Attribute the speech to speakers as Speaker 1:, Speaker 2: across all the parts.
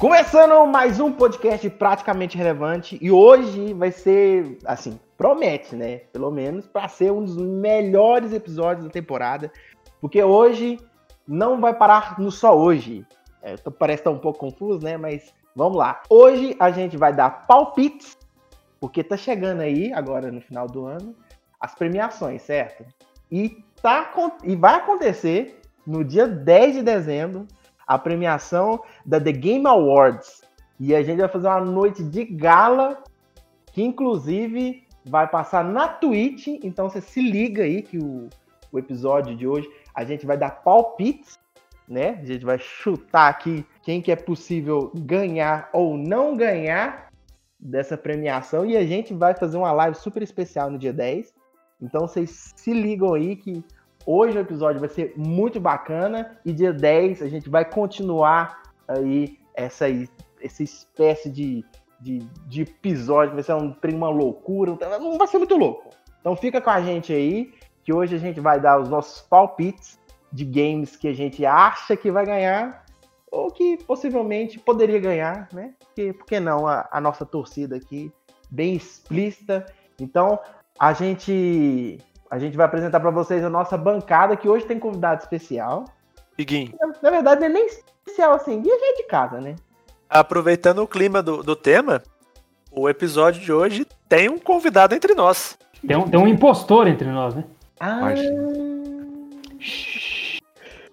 Speaker 1: Começando mais um podcast praticamente relevante e hoje vai ser, assim, promete, né? Pelo menos para ser um dos melhores episódios da temporada, porque hoje não vai parar no só hoje. É, parece estar um pouco confuso, né? Mas vamos lá. Hoje a gente vai dar palpites, porque tá chegando aí agora no final do ano as premiações, certo? E tá e vai acontecer no dia 10 de dezembro a premiação da The Game Awards. E a gente vai fazer uma noite de gala, que inclusive vai passar na Twitch. Então você se liga aí que o, o episódio de hoje a gente vai dar palpites, né? A gente vai chutar aqui quem que é possível ganhar ou não ganhar dessa premiação. E a gente vai fazer uma live super especial no dia 10. Então vocês se ligam aí que Hoje o episódio vai ser muito bacana e dia 10 a gente vai continuar aí essa, essa espécie de, de, de episódio, vai ser um, uma loucura, não vai ser muito louco. Então fica com a gente aí, que hoje a gente vai dar os nossos palpites de games que a gente acha que vai ganhar ou que possivelmente poderia ganhar, né? Porque, por que não a, a nossa torcida aqui, bem explícita. Então, a gente a gente vai apresentar para vocês a nossa bancada, que hoje tem convidado especial.
Speaker 2: Iguinho.
Speaker 1: Na, na verdade, não é nem especial assim, e a gente de casa, né?
Speaker 2: Aproveitando o clima do, do tema, o episódio de hoje tem um convidado entre nós.
Speaker 3: Tem um, tem um impostor entre nós, né?
Speaker 1: Ah.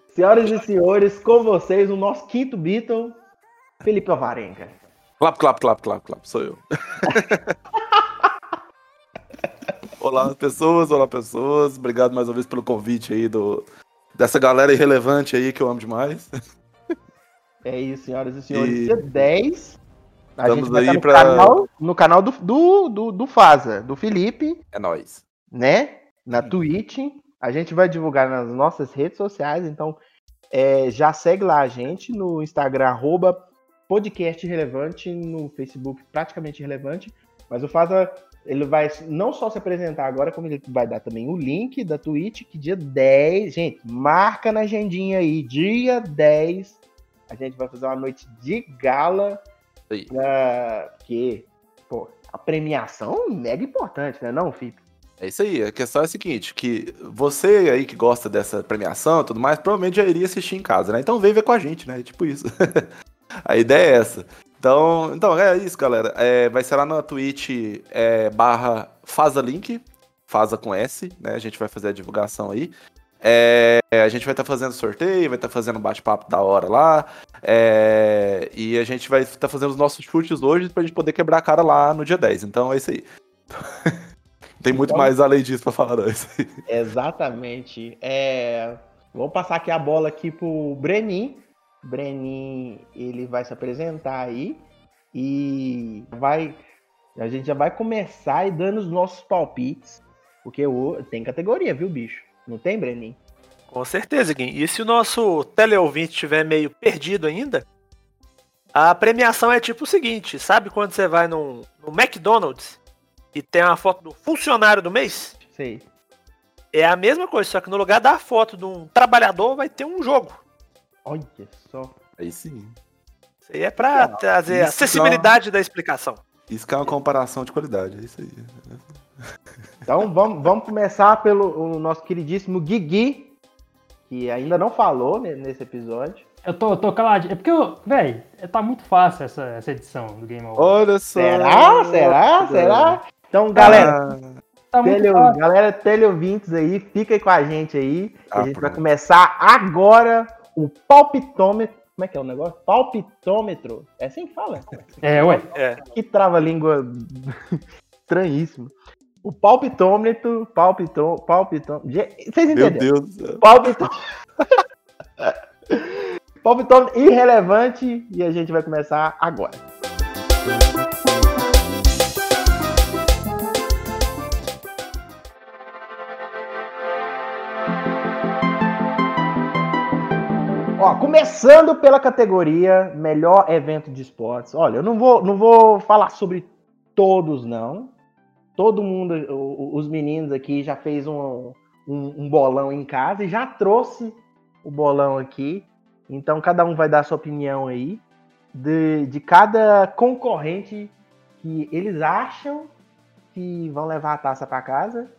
Speaker 1: Senhoras e senhores, com vocês, o nosso quinto Beatle, Felipe Alvarenga.
Speaker 4: Clap, clap, clap, clap, clap, sou eu. Olá, pessoas, olá, pessoas. Obrigado mais uma vez pelo convite aí do, dessa galera irrelevante aí que eu amo demais.
Speaker 1: É isso, senhoras e senhores. E... Dia 10. A
Speaker 4: Estamos
Speaker 1: gente vai
Speaker 4: aí
Speaker 1: no
Speaker 4: pra...
Speaker 1: canal, no canal do, do, do, do Faza, do Felipe.
Speaker 4: É nóis.
Speaker 1: Né? Na Twitch. A gente vai divulgar nas nossas redes sociais, então é, já segue lá a gente no Instagram, arroba podcast relevante, no Facebook praticamente relevante. Mas o Faza ele vai não só se apresentar agora, como ele vai dar também o link da Twitch, que dia 10, gente, marca na agendinha aí, dia 10, a gente vai fazer uma noite de gala, uh, que, pô, a premiação mega importante, né não, Felipe?
Speaker 4: É isso aí, a questão é a seguinte, que você aí que gosta dessa premiação e tudo mais, provavelmente já iria assistir em casa, né? Então vem ver com a gente, né? Tipo isso. a ideia é essa. Então, então é isso, galera. É, vai ser lá na Twitch é, barra Fazalink, Faza com S, né? A gente vai fazer a divulgação aí. É, a gente vai estar tá fazendo sorteio, vai estar tá fazendo bate-papo da hora lá. É, e a gente vai estar tá fazendo os nossos chutes hoje pra gente poder quebrar a cara lá no dia 10. Então é isso aí. Tem muito então, mais além disso pra falar, não.
Speaker 1: É exatamente. É, vou passar aqui a bola aqui pro Brenin Brenin ele vai se apresentar aí e vai a gente já vai começar e dando os nossos palpites, porque tem categoria, viu, bicho? Não tem, Brenin?
Speaker 2: Com certeza, Gui. E se o nosso teleouvinte estiver meio perdido ainda, a premiação é tipo o seguinte, sabe quando você vai no, no McDonald's e tem uma foto do funcionário do mês?
Speaker 1: Sei.
Speaker 2: É a mesma coisa, só que no lugar da foto de um trabalhador vai ter um jogo.
Speaker 1: Olha só.
Speaker 4: Aí sim.
Speaker 2: Isso aí é pra trazer a acessibilidade da explicação.
Speaker 4: Isso que é uma comparação de qualidade, é isso aí.
Speaker 1: Então vamos, vamos começar pelo nosso queridíssimo Guigui, que ainda não falou nesse episódio.
Speaker 3: Eu tô, eu tô caladinho. É porque, velho, tá muito fácil essa, essa edição do Game Over.
Speaker 4: Olha só.
Speaker 1: Será? Será? Será? Então, galera, ah. Tá tele, galera, teleouvintes aí, fica aí com a gente aí. Ah, a gente pronto. vai começar agora o palpitômetro. Como é que é o negócio? Palpitômetro. É assim que fala?
Speaker 3: É, ué.
Speaker 2: É.
Speaker 1: Que trava-língua estranhíssimo. O palpitômetro, palpitô, palpitômetro. Vocês entenderam?
Speaker 4: Meu Deus.
Speaker 1: Palpitômetro. palpitômetro irrelevante e a gente vai começar agora. Ó, começando pela categoria melhor evento de esportes. Olha, eu não vou, não vou falar sobre todos, não. Todo mundo, os meninos aqui já fez um, um, um bolão em casa e já trouxe o bolão aqui. Então cada um vai dar sua opinião aí. de, de cada concorrente que eles acham que vão levar a taça para casa.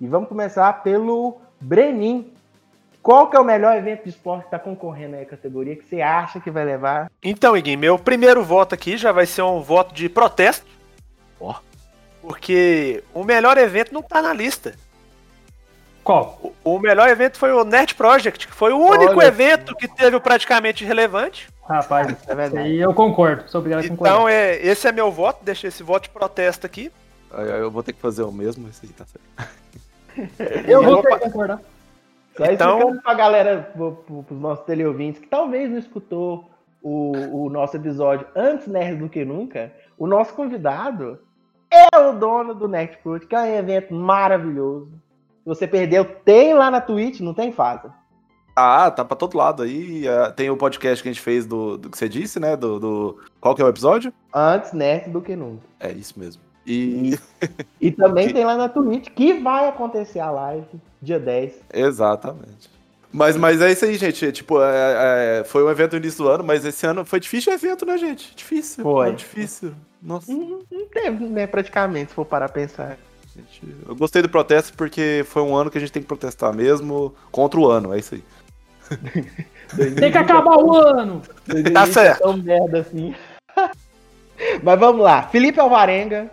Speaker 1: E vamos começar pelo Brenin. Qual que é o melhor evento de esporte que está concorrendo aí a categoria que você acha que vai levar?
Speaker 2: Então, Iguim, meu primeiro voto aqui já vai ser um voto de protesto.
Speaker 4: Ó.
Speaker 2: Porque o melhor evento não tá na lista.
Speaker 3: Qual?
Speaker 2: O, o melhor evento foi o Nerd Project, que foi o único
Speaker 1: Olha.
Speaker 2: evento que teve o praticamente relevante.
Speaker 3: Rapaz,
Speaker 1: É verdade.
Speaker 3: aí eu concordo. Sou obrigado a concordar.
Speaker 2: Então, é, esse é meu voto, deixa esse voto de protesto aqui.
Speaker 4: Eu vou ter que fazer o mesmo, esse aí tá certo.
Speaker 3: eu vou
Speaker 2: vou
Speaker 3: que concordar.
Speaker 1: Só
Speaker 2: Então-
Speaker 1: explicando pra galera, pro, pros nossos teleouvintes, que talvez não escutou o, o nosso episódio antes Nerd do que nunca, o nosso convidado é o dono do Nerd Fruit, que é um evento maravilhoso. Se você perdeu, tem lá na Twitch, não tem fase.
Speaker 4: Ah, tá pra todo lado aí. ah, Tem o podcast que a gente fez do, do que você disse, né? Do, do- Qual que é o episódio?
Speaker 1: Antes Nerd do que nunca.
Speaker 4: É isso mesmo. E.
Speaker 1: E também
Speaker 4: Que-
Speaker 1: tem lá na Twitch, que vai acontecer a live dia 10.
Speaker 4: Exatamente. Mas, mas é isso aí, gente. Tipo, é- é, foi um evento no início do ano, mas esse ano foi difícil o evento, né, gente? Difícil.
Speaker 1: Foi.
Speaker 4: difícil. Nossa,
Speaker 1: Não, não teve, né, praticamente, se for parar a pensar.
Speaker 4: gente. Eu gostei do protesto porque foi um ano que a gente tem que protestar mesmo contra o ano. É isso aí.
Speaker 3: Tem que acabar o ano!
Speaker 1: 2020
Speaker 2: Tá certo.
Speaker 1: é tão merda assim. Mas vamos lá. Felipe Alvarenga.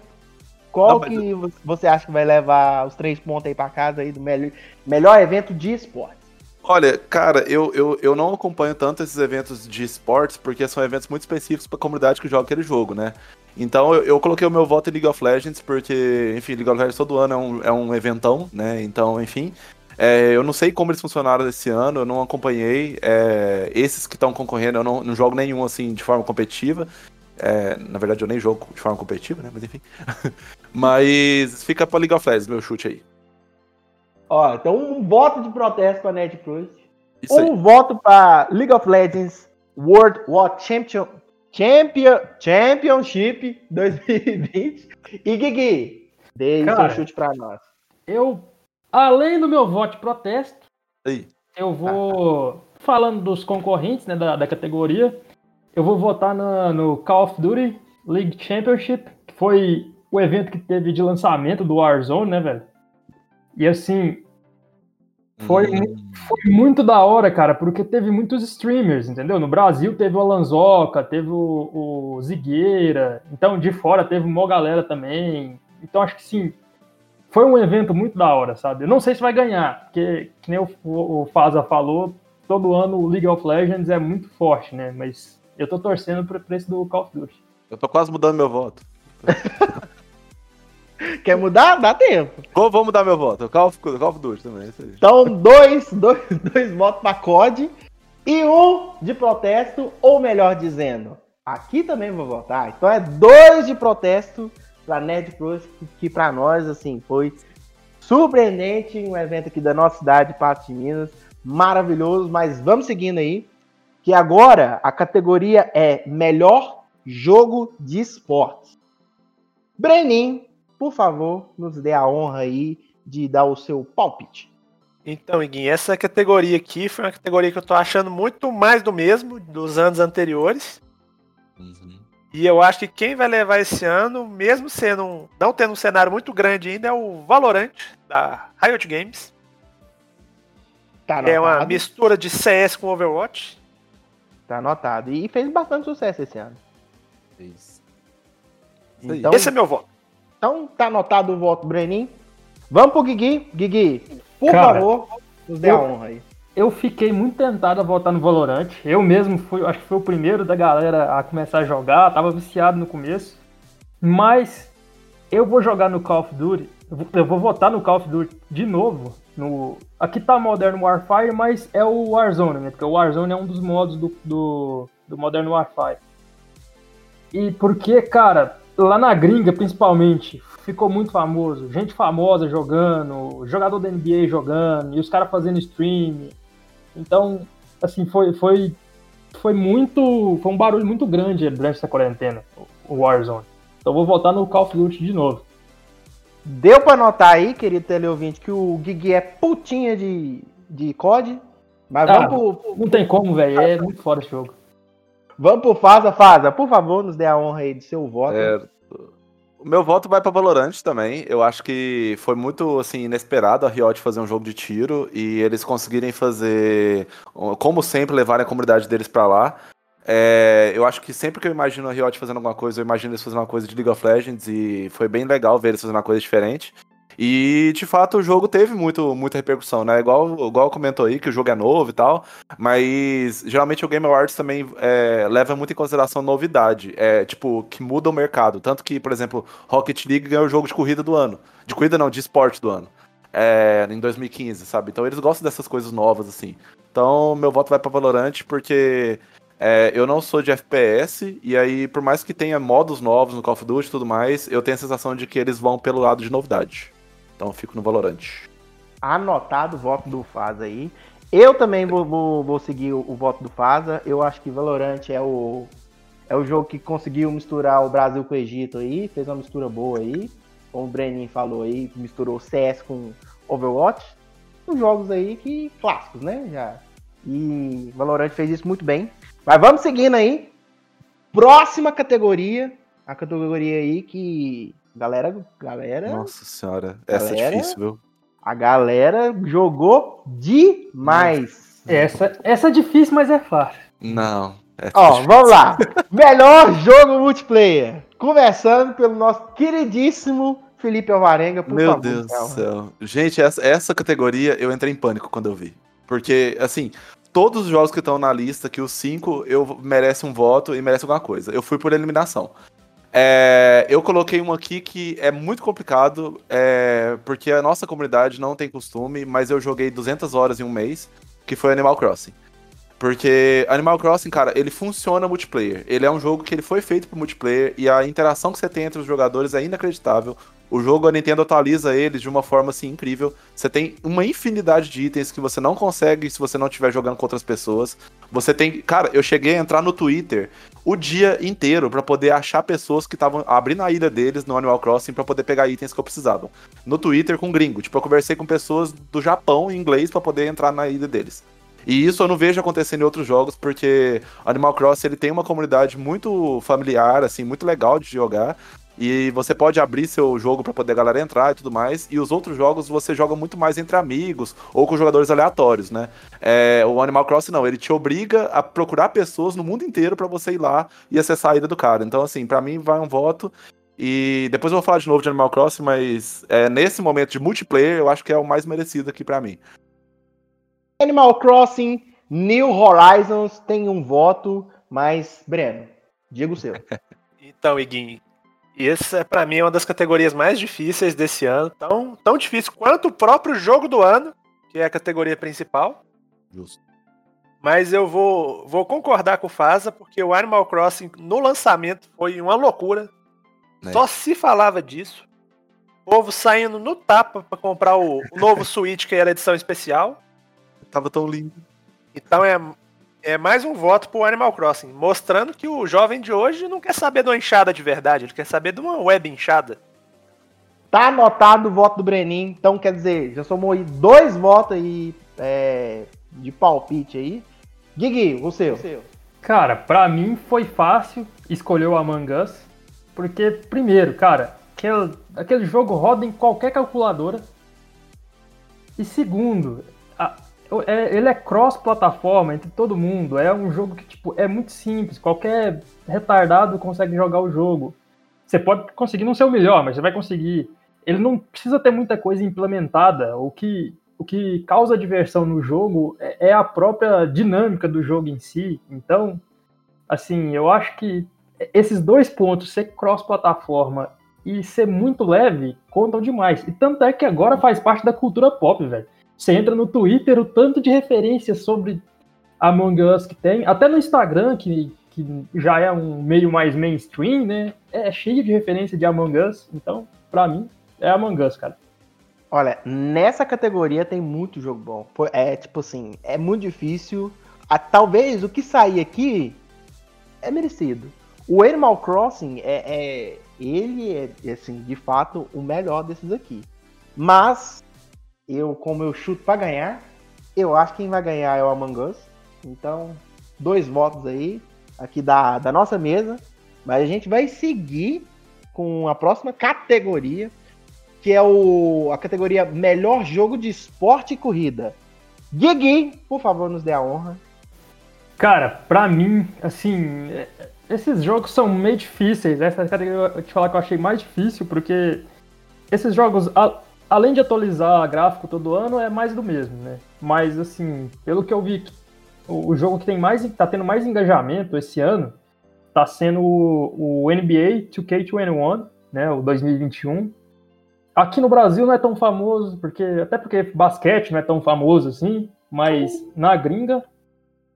Speaker 1: Qual
Speaker 4: Não,
Speaker 1: que vo- você acha que vai levar os três pontos aí pra casa aí do melhor, melhor evento de esporte?
Speaker 4: Olha, cara, eu, eu, eu não acompanho tanto esses eventos de esportes porque são eventos muito específicos pra comunidade que joga aquele jogo, né? Então eu, eu coloquei o meu voto em League of Legends porque, enfim, League of Legends todo ano é um, é um eventão, né? Então, enfim. é, eu não sei como eles funcionaram esse ano, eu não acompanhei. é, esses que estão concorrendo, eu não, não jogo nenhum assim de forma competitiva. É, na verdade, eu nem jogo de forma competitiva, né? Mas enfim. Mas fica pra League of Legends, meu chute aí.
Speaker 1: Ó, então um voto de protesto pra Ned Cruz.
Speaker 4: Isso aí.
Speaker 1: Um voto pra League of Legends World War Champion, Champion, Championship 2020. E Gui, dê aí
Speaker 3: Cara.
Speaker 1: seu chute pra nós.
Speaker 3: Eu, além do meu voto de protesto,
Speaker 4: Aí.
Speaker 3: eu vou. Falando dos concorrentes né, da, da categoria, eu vou votar na- no Call of Duty League Championship, que foi o evento que teve de lançamento do Warzone, né, velho? E assim, Foi
Speaker 4: Hum.
Speaker 3: foi muito da hora, cara, porque teve muitos streamers, entendeu? No Brasil teve o Alanzoca, teve o, o Zigueira, então de fora teve uma galera também. Então acho que sim, foi um evento muito da hora, sabe? Eu não sei se vai ganhar, porque, que nem o, o, Faza falou, todo ano o League of Legends é muito forte, né? Mas eu tô torcendo pro preço do Call of Duty.
Speaker 4: Eu tô quase mudando meu voto.
Speaker 1: Quer mudar? Dá tempo.
Speaker 4: Como vou mudar meu voto? Call of, Call of Duty também, é.
Speaker 1: Então, dois, dois, dois votos para COD e um de protesto, ou melhor dizendo, aqui também vou votar. Então é dois de protesto para Nerd que, que para nós, assim, foi surpreendente, um evento aqui da nossa cidade, Patos de Minas, maravilhoso, mas vamos seguindo aí, que agora a categoria é melhor jogo de esportes. Brenin, por favor, nos dê a honra aí de dar o seu palpite.
Speaker 2: Então, Iguinho, essa categoria aqui foi uma categoria que eu tô achando muito mais do mesmo dos anos anteriores.
Speaker 4: Uhum.
Speaker 2: E eu acho que quem vai levar esse ano, mesmo sendo um, não tendo um cenário muito grande ainda, é o Valorant da Riot Games.
Speaker 1: Tá
Speaker 2: É uma
Speaker 1: anotado.
Speaker 2: mistura de CS com Overwatch.
Speaker 1: Tá anotado. E fez bastante sucesso esse ano.
Speaker 4: Isso.
Speaker 1: Então,
Speaker 2: Esse é meu voto.
Speaker 1: Então tá anotado o voto, Brenin. Vamos pro Guigui. Guigui, por
Speaker 3: Cara,
Speaker 1: favor, nos dê a
Speaker 3: eu-
Speaker 1: honra aí.
Speaker 3: Eu fiquei muito tentado a votar no Valorant. Eu mesmo fui, acho que foi o primeiro da galera a começar a jogar, tava viciado no começo. Mas eu vou jogar no Call of Duty. Eu vou, eu vou votar no Call of Duty de novo. No, aqui tá Modern Warfare, mas é o Warzone, né? Porque o Warzone é um dos modos do, do, do Modern Warfare. E porque, cara, lá na gringa principalmente, ficou muito famoso. Gente famosa jogando, jogador da NBA jogando, e os caras fazendo stream. Então, assim, foi, foi, foi muito. Foi um barulho muito grande durante essa quarentena, o Warzone. Então vou voltar no Call of Duty de novo.
Speaker 1: Deu pra notar aí, querido teleouvinte, que o Guigui é putinha de, de COD. Mas
Speaker 3: Ah.
Speaker 1: vamos pro,
Speaker 3: Não tem como, velho. É muito fora esse jogo.
Speaker 1: Vamos pro Faza, Faza. Por favor, nos dê a honra aí de seu voto.
Speaker 4: Certo. O meu voto vai pra Valorant também. Eu acho que foi muito assim inesperado a Riot fazer um jogo de tiro e eles conseguirem fazer, como sempre, levarem a comunidade deles pra lá. É, eu acho que sempre que eu imagino a Riot fazendo alguma coisa, eu imagino eles fazendo uma coisa de League of Legends e foi bem legal ver eles fazendo uma coisa diferente. E de fato o jogo teve muito, muita repercussão, né? Igual, igual comentou aí que o jogo é novo e tal, mas geralmente o Game Awards também é, leva muito em consideração novidade, é tipo, que muda o mercado. Tanto que, por exemplo, Rocket League ganhou o jogo de corrida do ano. De corrida não, de esporte do ano. É, em 2015, sabe? Então eles gostam dessas coisas novas, assim. Então meu voto vai para Valorant porque é, eu não sou de FPS, e aí, por mais que tenha modos novos no Call of Duty e tudo mais, eu tenho a sensação de que eles vão pelo lado de novidade. Então fico no Valorant.
Speaker 1: Anotado o voto do Faza aí. Eu também vou, vou, vou seguir o, o, voto do Faza. Eu acho que Valorant é o, é o jogo que conseguiu misturar o Brasil com o Egito aí, fez uma mistura boa aí. Como o Brenin falou aí, misturou CS com Overwatch. Os jogos aí que clássicos, né? Já. E Valorant fez isso muito bem. Mas vamos seguindo aí. Próxima categoria. A categoria aí que Galera, galera.
Speaker 4: Nossa senhora, essa é galera, é difícil, viu?
Speaker 1: A galera jogou demais.
Speaker 3: Essa, essa é difícil, mas é fácil.
Speaker 4: Não.
Speaker 1: É Ó, vamos lá. Melhor jogo multiplayer. Começando pelo nosso queridíssimo Felipe Alvarenga,
Speaker 4: por Meu favor. Meu Deus do céu. Gente, essa, essa categoria eu entrei em pânico quando eu vi. Porque, assim, todos os jogos que estão na lista, que os cinco, eu merece um voto e merece alguma coisa. Eu fui por eliminação. É, eu coloquei um aqui que é muito complicado, é, porque a nossa comunidade não tem costume, mas eu joguei 200 horas em um mês, que foi Animal Crossing. Porque Animal Crossing, cara, ele funciona multiplayer. Ele é um jogo que ele foi feito para multiplayer e a interação que você tem entre os jogadores é inacreditável. O jogo, a Nintendo atualiza eles de uma forma assim incrível. Você tem uma infinidade de itens que você não consegue se você não estiver jogando com outras pessoas. Você tem. Cara, eu cheguei a entrar no Twitter o dia inteiro para poder achar pessoas que estavam abrindo a ilha deles no Animal Crossing para poder pegar itens que eu precisava. No Twitter com gringo. Tipo, eu conversei com pessoas do Japão em inglês para poder entrar na ilha deles. E isso eu não vejo acontecendo em outros jogos, porque Animal Crossing ele tem uma comunidade muito familiar, assim, muito legal de jogar. E você pode abrir seu jogo para poder a galera entrar e tudo mais. E os outros jogos você joga muito mais entre amigos ou com jogadores aleatórios, né? É, o Animal Crossing não, ele te obriga a procurar pessoas no mundo inteiro para você ir lá e acessar a ilha do cara. Então, assim, para mim vai um voto. E depois eu vou falar de novo de Animal Crossing, mas é, nesse momento de multiplayer eu acho que é o mais merecido aqui para mim.
Speaker 1: Animal Crossing New Horizons tem um voto, mas Breno, diga o seu.
Speaker 2: então, Iguinho, essa, para mim, é uma das categorias mais difíceis desse ano. Tão, tão difícil quanto o próprio jogo do ano, que é a categoria principal.
Speaker 4: Justo.
Speaker 2: Mas eu vou, vou concordar com o Faza, porque o Animal Crossing no lançamento foi uma loucura. É. Só se falava disso. O povo saindo no tapa para comprar o, o novo Switch, que era edição especial.
Speaker 4: Tava tão lindo.
Speaker 2: Então é, é mais um voto pro Animal Crossing, mostrando que o jovem de hoje não quer saber de uma enxada de verdade, ele quer saber de uma web enxada.
Speaker 1: Tá anotado o voto do Brenin, então quer dizer, já somou aí dois votos aí é, de palpite aí. Gui, o seu.
Speaker 3: Cara, pra mim foi fácil escolher o Among Us, porque, primeiro, cara, aquele, aquele jogo roda em qualquer calculadora. E segundo, a, é, ele é cross-plataforma entre todo mundo. É um jogo que, tipo, é muito simples. Qualquer retardado consegue jogar o jogo. Você pode conseguir não ser o melhor, mas você vai conseguir. Ele não precisa ter muita coisa implementada. O que, o que causa diversão no jogo é, é a própria dinâmica do jogo em si. Então, assim, eu acho que esses dois pontos, ser cross-plataforma e ser muito leve, contam demais. E tanto é que agora faz parte da cultura pop, velho. Você entra no Twitter, o tanto de referências sobre Among Us que tem, até no Instagram, que, que já é um meio mais mainstream, né? É cheio de referência de Among Us. Então, pra mim, é Among Us, cara.
Speaker 1: Olha, nessa categoria tem muito jogo bom. É tipo assim, é muito difícil. Ah, talvez o que sair aqui é merecido. O Animal Crossing é, é ele é assim, de fato, o melhor desses aqui. Mas eu, como eu chuto para ganhar, eu acho que quem vai ganhar é o Among Us. Então, dois votos aí. aqui da, da nossa mesa, mas a gente vai seguir com a próxima categoria, que é o, a categoria Melhor Jogo de Esporte e Corrida. Gui, por favor, nos dê a honra.
Speaker 3: Cara, pra mim, assim, é, esses jogos são meio difíceis. Essa categoria eu te falar que eu achei mais difícil, porque esses jogos, a, além de atualizar gráfico todo ano, é mais do mesmo, né? Mas, assim, pelo que eu vi, o, jogo que tem mais, tá tendo mais engajamento esse ano tá sendo o, o NBA 2K21, né? O 2021. Aqui no Brasil não é tão famoso, porque até porque basquete não é tão famoso assim, mas na gringa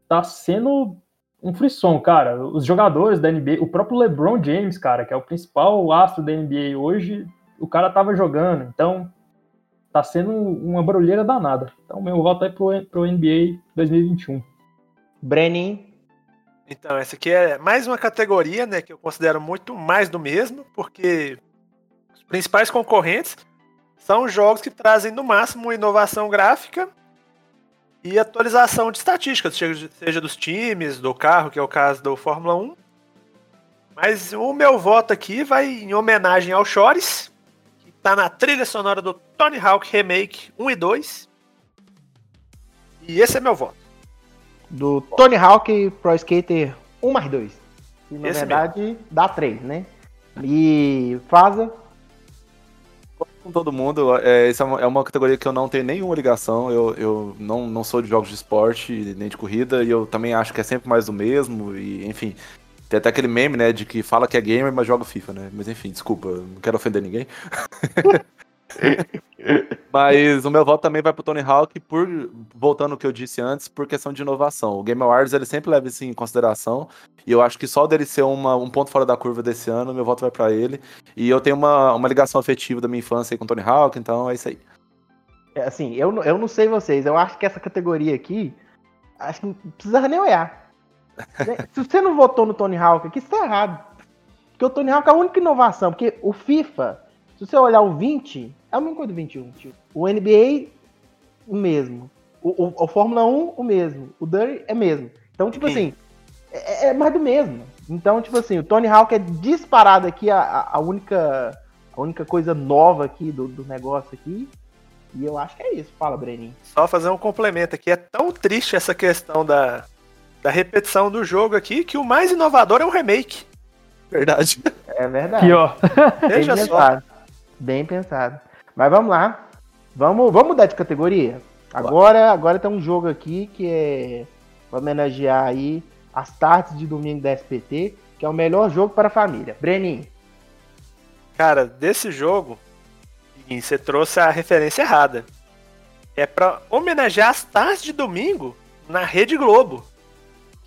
Speaker 3: tá sendo um frisson, cara. Os jogadores da NBA, o próprio LeBron James, cara, que é o principal astro da NBA hoje, o cara tava jogando. Então, tá sendo uma barulheira danada. Então, meu voto é pro, pro NBA 2021.
Speaker 1: Brenin.
Speaker 2: Então, essa aqui é mais uma categoria, né, que eu considero muito mais do mesmo, porque os principais concorrentes são jogos que trazem no máximo inovação gráfica e atualização de estatísticas, seja dos times, do carro, que é o caso do Fórmula 1. Mas o meu voto aqui vai em homenagem ao Chores, está na trilha sonora do Tony Hawk Remake 1 e 2. E esse é meu voto.
Speaker 1: Do Tony Hawk Pro Skater 1 mais 2. Que na
Speaker 2: Esse
Speaker 1: verdade dá 3, né? E Faza.
Speaker 4: com todo mundo. É, essa é uma, é uma categoria que eu não tenho nenhuma ligação. Eu, eu não, não sou de jogos de esporte nem de corrida. E eu também acho que é sempre mais do mesmo. E, enfim. Tem até aquele meme, né, de que fala que é gamer, mas joga FIFA, né? Mas enfim, desculpa, não quero ofender ninguém. mas o meu voto também vai pro Tony Hawk por, voltando ao que eu disse antes, por questão de inovação. O Game Awards, ele sempre leva isso em consideração, e eu acho que só dele ser uma, um ponto fora da curva desse ano, meu voto vai para ele. E eu tenho uma, uma ligação afetiva da minha infância aí com o Tony Hawk, então é isso aí.
Speaker 1: É, Assim, eu, não- eu não sei vocês, eu acho que essa categoria aqui, acho que não precisava nem olhar. Né? Se você não votou no Tony Hawk aqui, você tá errado. Porque o Tony Hawk é a única inovação, porque o FIFA, se você olhar o 20, é a mesma coisa do 21. tio. O NBA, o mesmo. O, o, o Fórmula 1, o mesmo. O Dirty é mesmo. Então, tipo
Speaker 2: Sim.
Speaker 1: assim, é, é mais do mesmo. Então, tipo assim, o Tony Hawk é disparado aqui a, a- a única a única coisa nova aqui do, do negócio aqui. E eu acho que é isso. Fala, Breninho.
Speaker 2: Só fazer um complemento aqui. É tão triste essa questão da, da repetição do jogo aqui que o mais inovador é o remake.
Speaker 4: Verdade.
Speaker 1: É verdade.
Speaker 3: Pior.
Speaker 1: Bem
Speaker 2: Veja só.
Speaker 1: pensado. Bem pensado. Mas vamos lá. Vamos, vamos mudar de categoria? Agora, agora tem um jogo aqui que é pra homenagear aí as tardes de domingo da SPT, que é o melhor jogo para a família. Breninho.
Speaker 2: Cara, desse jogo, você trouxe a referência errada. É pra homenagear as tardes de domingo na Rede Globo.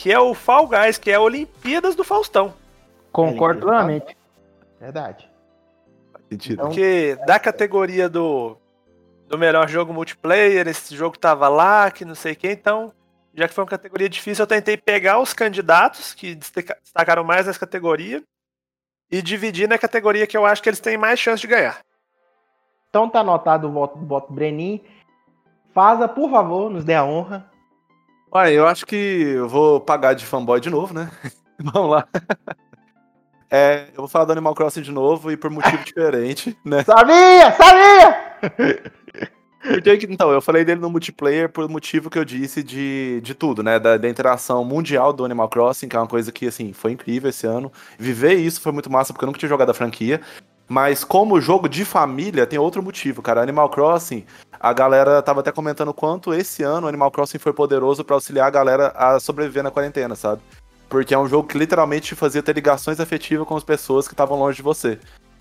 Speaker 2: Que é o Fall Guys, que é a Olimpíadas do Faustão.
Speaker 3: Concordo plenamente.
Speaker 1: Verdade. Então-
Speaker 2: Porque da categoria do, do melhor jogo multiplayer, esse jogo tava lá, que não sei o que, então, já que foi uma categoria difícil, eu tentei pegar os candidatos que destaca- destacaram mais nessa categoria e dividir na categoria que eu acho que eles têm mais chance de ganhar.
Speaker 1: Então tá anotado o voto do voto do Breninho. Faza, por favor, nos dê a honra.
Speaker 4: Olha, eu acho que eu vou pagar de fanboy de novo, né? Vamos lá. É, eu vou falar do Animal Crossing de novo e por motivo diferente, né?
Speaker 1: Sabia! Sabia!
Speaker 4: Então, eu falei dele no multiplayer por motivo que eu disse de, de tudo, né? Da, da interação mundial do Animal Crossing, que é uma coisa que, assim, foi incrível esse ano. Viver isso foi muito massa, porque eu nunca tinha jogado a franquia. Mas como jogo de família, tem outro motivo, cara. Animal Crossing, a galera tava até comentando quanto esse ano Animal Crossing foi poderoso pra auxiliar a galera a sobreviver na quarentena, sabe? Porque é um jogo que literalmente te fazia ter ligações afetivas com as pessoas que estavam longe de você.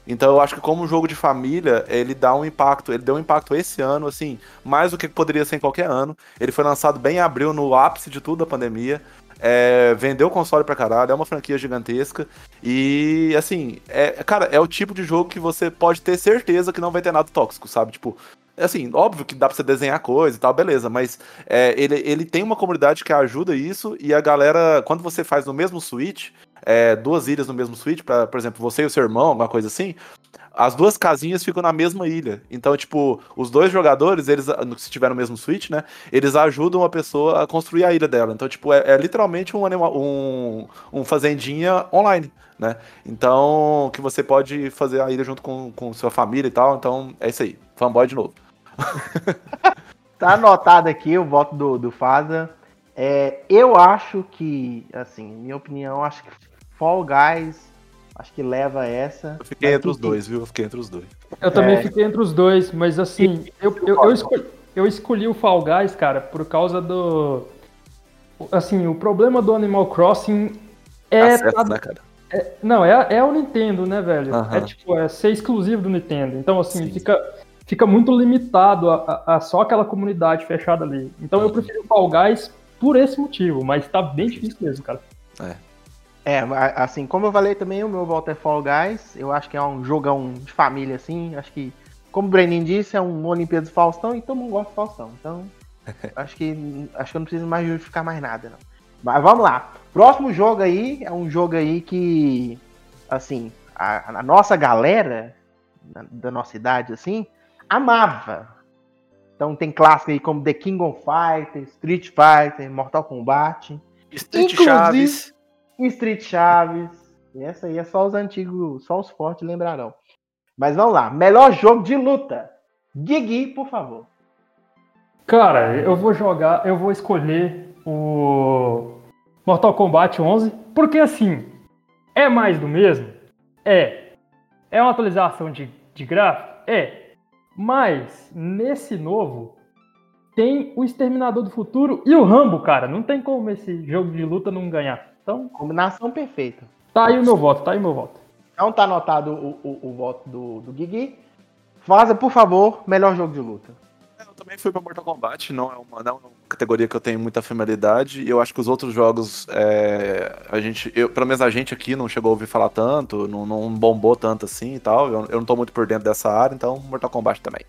Speaker 4: Então eu acho que como jogo de família, ele dá um impacto, ele deu um impacto esse ano, assim, mais do que poderia ser em qualquer ano. Ele foi lançado bem em abril, no ápice de tudo da pandemia. É, vendeu console pra caralho, é uma franquia gigantesca. E, assim, é, cara, é o tipo de jogo que você pode ter certeza que não vai ter nada tóxico, sabe? Tipo, assim, óbvio que dá pra você desenhar coisa e tal, beleza, mas é, ele, ele tem uma comunidade que ajuda isso e a galera, quando você faz no mesmo Switch, é, duas ilhas no mesmo Switch, pra, por exemplo, você e o seu irmão, alguma coisa assim, as duas casinhas ficam na mesma ilha. Então, tipo, os dois jogadores, eles, se tiver no mesmo Switch, né, eles ajudam a pessoa a construir a ilha dela. Então, tipo, é, é literalmente um, anima, um, um fazendinha online, né? Então, que você pode fazer a ilha junto com, com sua família e tal. Então, é isso aí. Fanboy de novo.
Speaker 1: tá anotado aqui o voto do, do Faza. É, eu acho que, assim, minha opinião, acho que Fall Guys acho que leva essa.
Speaker 4: Eu fiquei entre os dois, viu? Eu fiquei entre os dois.
Speaker 3: Eu é... também fiquei entre os dois, mas assim, eu, eu, eu, escolhi, eu escolhi o Fall Guys, cara, por causa do. Assim, o problema do Animal Crossing é.
Speaker 4: Tá certo, né, cara?
Speaker 3: É, não, é, é o Nintendo, né, velho? É tipo, é ser exclusivo do Nintendo. Então, assim, fica, fica muito limitado a, a, a, só aquela comunidade fechada ali. Então eu uhum. prefiro o Fall Guys por esse motivo, mas tá bem difícil mesmo, cara.
Speaker 1: É. É, assim, como eu falei também, o meu voto é Fall Guys. Eu acho que é um jogão de família, assim. Acho que, como o Brenin disse, é um Olimpíada do Faustão e todo mundo gosta do Faustão. Então, acho que acho que eu não preciso mais justificar mais nada, não. Mas vamos lá. Próximo jogo aí é um jogo aí que, assim, a, a nossa galera da nossa idade, assim, amava. Então tem clássicos aí como The King of Fighters, Street Fighter, Mortal Kombat.
Speaker 2: Street Chaves.
Speaker 1: Street Chaves. E essa aí é só os antigos, só os fortes lembrarão. Mas vamos lá. Melhor jogo de luta. Gigi, por favor.
Speaker 3: Cara, eu vou jogar, eu vou escolher o Mortal Kombat 11, porque assim, é mais do mesmo? É. É uma atualização de, de gráfico? É. Mas, nesse novo, tem o Exterminador do Futuro e o Rambo, cara. Não tem como esse jogo de luta não ganhar. Então,
Speaker 1: combinação perfeita.
Speaker 3: Tá aí o meu voto, tá aí o meu voto.
Speaker 1: Então tá anotado o, o, o voto do, do Guigui. Faça, por favor, melhor jogo de luta.
Speaker 4: É, eu também fui pra Mortal Kombat, não é uma, não é uma categoria que eu tenho muita familiaridade. Eu acho que os outros jogos, é, a gente, eu, pelo menos a gente aqui não chegou a ouvir falar tanto, não, não bombou tanto assim e tal. Eu, eu não tô muito por dentro dessa área, então Mortal Kombat também.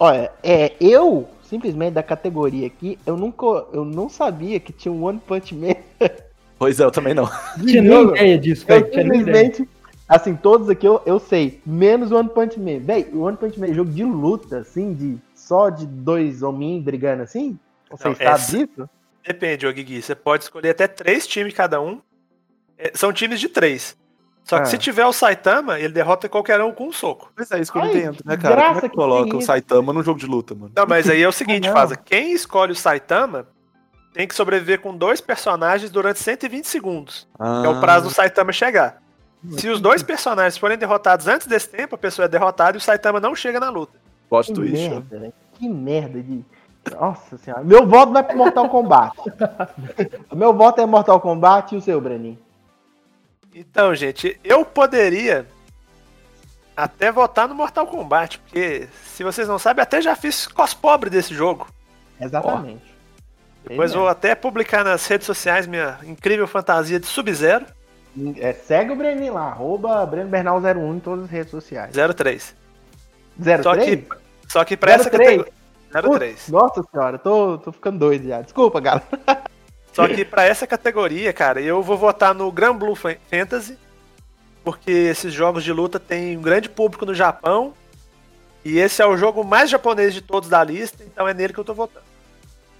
Speaker 1: Olha, é, eu, simplesmente da categoria aqui, eu nunca, eu não sabia que tinha um One Punch Man
Speaker 4: Pois é, eu também não.
Speaker 3: Tinha nem ideia disso, velho.
Speaker 1: Simplesmente, assim, todos aqui eu, eu sei, menos o One Punch Man. Véi, o One Punch Man é jogo de luta, assim, de só de dois hominhos brigando assim? Você sabe disso?
Speaker 2: Depende, ô Guigui. Você pode escolher até três times cada um. É, são times de três. Só que ah. se tiver o Saitama, ele derrota qualquer um com um soco.
Speaker 4: Pois é, isso que eu não entendo, né, cara? Como é que, que coloca o Saitama num jogo de luta, mano?
Speaker 2: Não, mas aí é o seguinte, ah, Faza. Quem escolhe o Saitama tem que sobreviver com dois personagens durante 120 segundos. Ah. é o prazo do Saitama chegar. Se os dois personagens forem derrotados antes desse tempo, a pessoa é derrotada e o Saitama não chega na luta.
Speaker 1: Plot twist. Merda, né? Que merda de. Nossa senhora. Meu voto vai pro Mortal Kombat. o meu voto é Mortal Kombat e o seu, Brenin.
Speaker 2: Então, gente, eu poderia até votar no Mortal Kombat, porque se vocês não sabem, até já fiz cos pobre desse jogo.
Speaker 1: Exatamente.
Speaker 2: Depois vou até publicar nas redes sociais minha incrível fantasia de Sub-Zero.
Speaker 1: É, segue o Brenin lá, arroba Breno Bernal 01 em todas as redes sociais.
Speaker 2: 03.
Speaker 1: 03?
Speaker 2: Só que, só que pra 03. essa categoria. 03.
Speaker 1: Nossa senhora, tô, tô ficando doido já. Desculpa, galera.
Speaker 2: Só que pra essa categoria, cara, eu vou votar no Grand Blue Fantasy. Porque esses jogos de luta têm um grande público no Japão. E esse é o jogo mais japonês de todos da lista, então é nele que eu tô votando.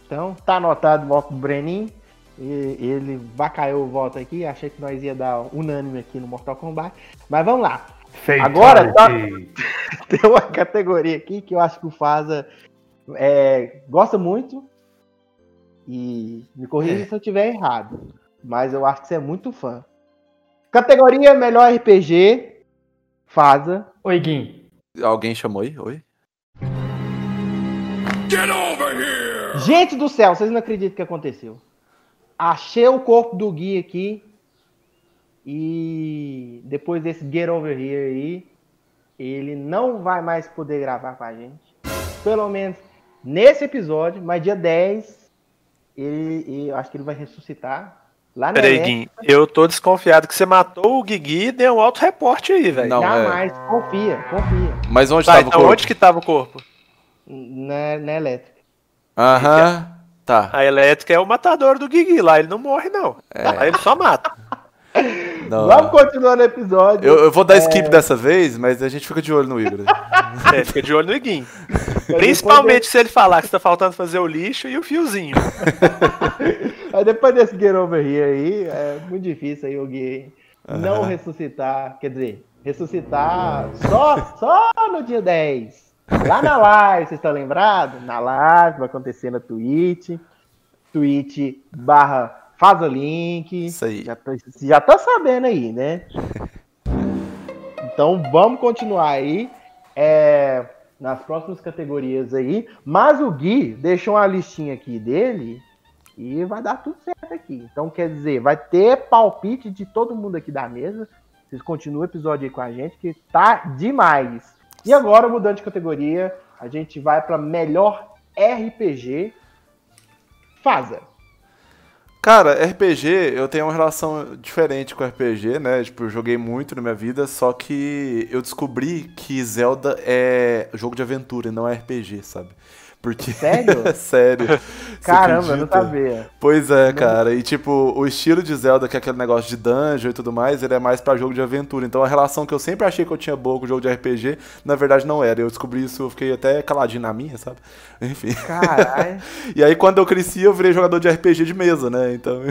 Speaker 1: Então, tá anotado o voto do Brenin. E ele bacaiou o voto aqui. Achei que nós ia dar unânime aqui no Mortal Kombat. Mas vamos lá. Fatality. Agora tá... tem uma categoria aqui que eu acho que o Faza é, gosta muito. E me corrija é. se eu estiver errado. Mas eu acho que você é muito fã. Categoria Melhor RPG. Faza.
Speaker 3: Oi, Gui.
Speaker 4: Alguém chamou aí? Oi?
Speaker 1: Get over here! Gente do céu, vocês não acreditam o que aconteceu. Achei o corpo do Gui aqui. E depois desse Get Over Here aí, ele não vai mais poder gravar com a gente. Pelo menos nesse episódio, mas dia 10, ele, ele acho que ele vai ressuscitar. Lá
Speaker 2: Peraí, Gui, eu tô desconfiado que você matou o Guigui e deu um alto reporte aí, velho.
Speaker 1: Não, Jamais, é... confia, confia.
Speaker 4: Mas onde tá, tava
Speaker 2: então
Speaker 4: o corpo?
Speaker 2: onde que tava o corpo?
Speaker 1: Na, na elétrica.
Speaker 4: Aham. Tá.
Speaker 2: A elétrica é o matador do Guigui lá, ele não morre, não. É. Aí ele só mata.
Speaker 4: Não.
Speaker 1: Vamos continuar no episódio.
Speaker 4: Eu, eu vou dar skip dessa vez, mas a gente fica de olho no Igor.
Speaker 2: É, fica de olho no Iguinho. Principalmente se ele falar que tá faltando fazer o lixo e o fiozinho.
Speaker 1: Aí depois desse Get Over Here aí, é muito difícil aí o Gui não ressuscitar. Quer dizer, ressuscitar só, só no dia 10. Lá na live, vocês estão lembrados? Na live, vai acontecer na Twitch. Twitch barra faz o link.
Speaker 4: Isso aí.
Speaker 1: Já tá, já tá sabendo aí, né? Então vamos continuar aí. É, nas próximas categorias aí. Mas o Gui deixou uma listinha aqui dele e vai dar tudo certo aqui. Então, quer dizer, vai ter palpite de todo mundo aqui da mesa. Vocês continuam o episódio aí com a gente, que tá demais. E agora, mudando de categoria, a gente vai para melhor RPG. Faza.
Speaker 4: Cara, RPG, eu tenho uma relação diferente com RPG, né? Tipo, eu joguei muito na minha vida, só que eu descobri que Zelda é jogo de aventura, não é RPG, sabe? Porque.
Speaker 1: Sério?
Speaker 4: Sério.
Speaker 1: Caramba, eu não sabia.
Speaker 4: Pois é, cara. E tipo, o estilo de Zelda, que é aquele negócio de dungeon e tudo mais, ele é mais pra jogo de aventura. Então a relação que eu sempre achei que eu tinha boa com o jogo de RPG, na verdade não era. Eu descobri isso, eu fiquei até caladinho na minha, sabe? Enfim.
Speaker 1: Caralho.
Speaker 4: E aí, quando eu cresci, eu virei jogador de RPG de mesa, né? Então.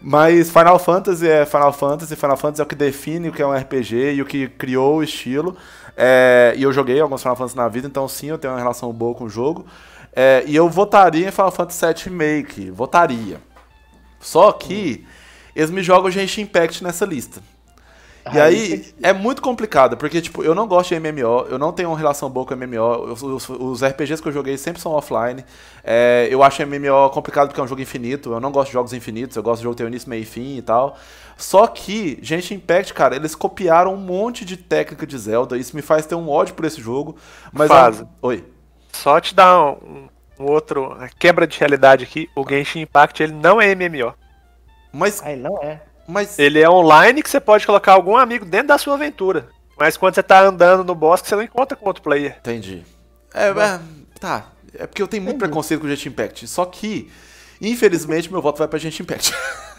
Speaker 4: Mas Final Fantasy é Final Fantasy. Final Fantasy é o que define o que é um RPG e o que criou o estilo. É, e eu joguei alguns Final Fantasy na vida, então sim, eu tenho uma relação boa com o jogo. É, e eu votaria em Final Fantasy VII Remake. Votaria. Só que eles me jogam Genshin Impact nessa lista. E aí é muito complicado, porque tipo, eu não gosto de MMO, eu não tenho uma relação boa com MMO, os, os- os RPGs que eu joguei sempre são offline. É, eu acho MMO complicado porque é um jogo infinito, eu não gosto de jogos infinitos, eu gosto de jogo que tem início, meio e fim e tal. Só que, Genshin Impact, cara, eles copiaram um monte de técnica de Zelda, isso me faz ter um ódio por esse jogo. Mas
Speaker 2: Faz.
Speaker 4: Oi.
Speaker 2: Só te dar um, um outro uma quebra de realidade aqui. O Genshin Impact ele não é MMO.
Speaker 4: Mas,
Speaker 1: Aí não é.
Speaker 4: Mas
Speaker 2: Ele é online que você pode colocar algum amigo dentro da sua aventura. Mas quando você tá andando no bosque, você não encontra com outro player.
Speaker 4: Entendi. É, é, tá. É porque eu tenho muito preconceito com o Genshin Impact. Só que, infelizmente, meu voto vai pra Genshin Impact.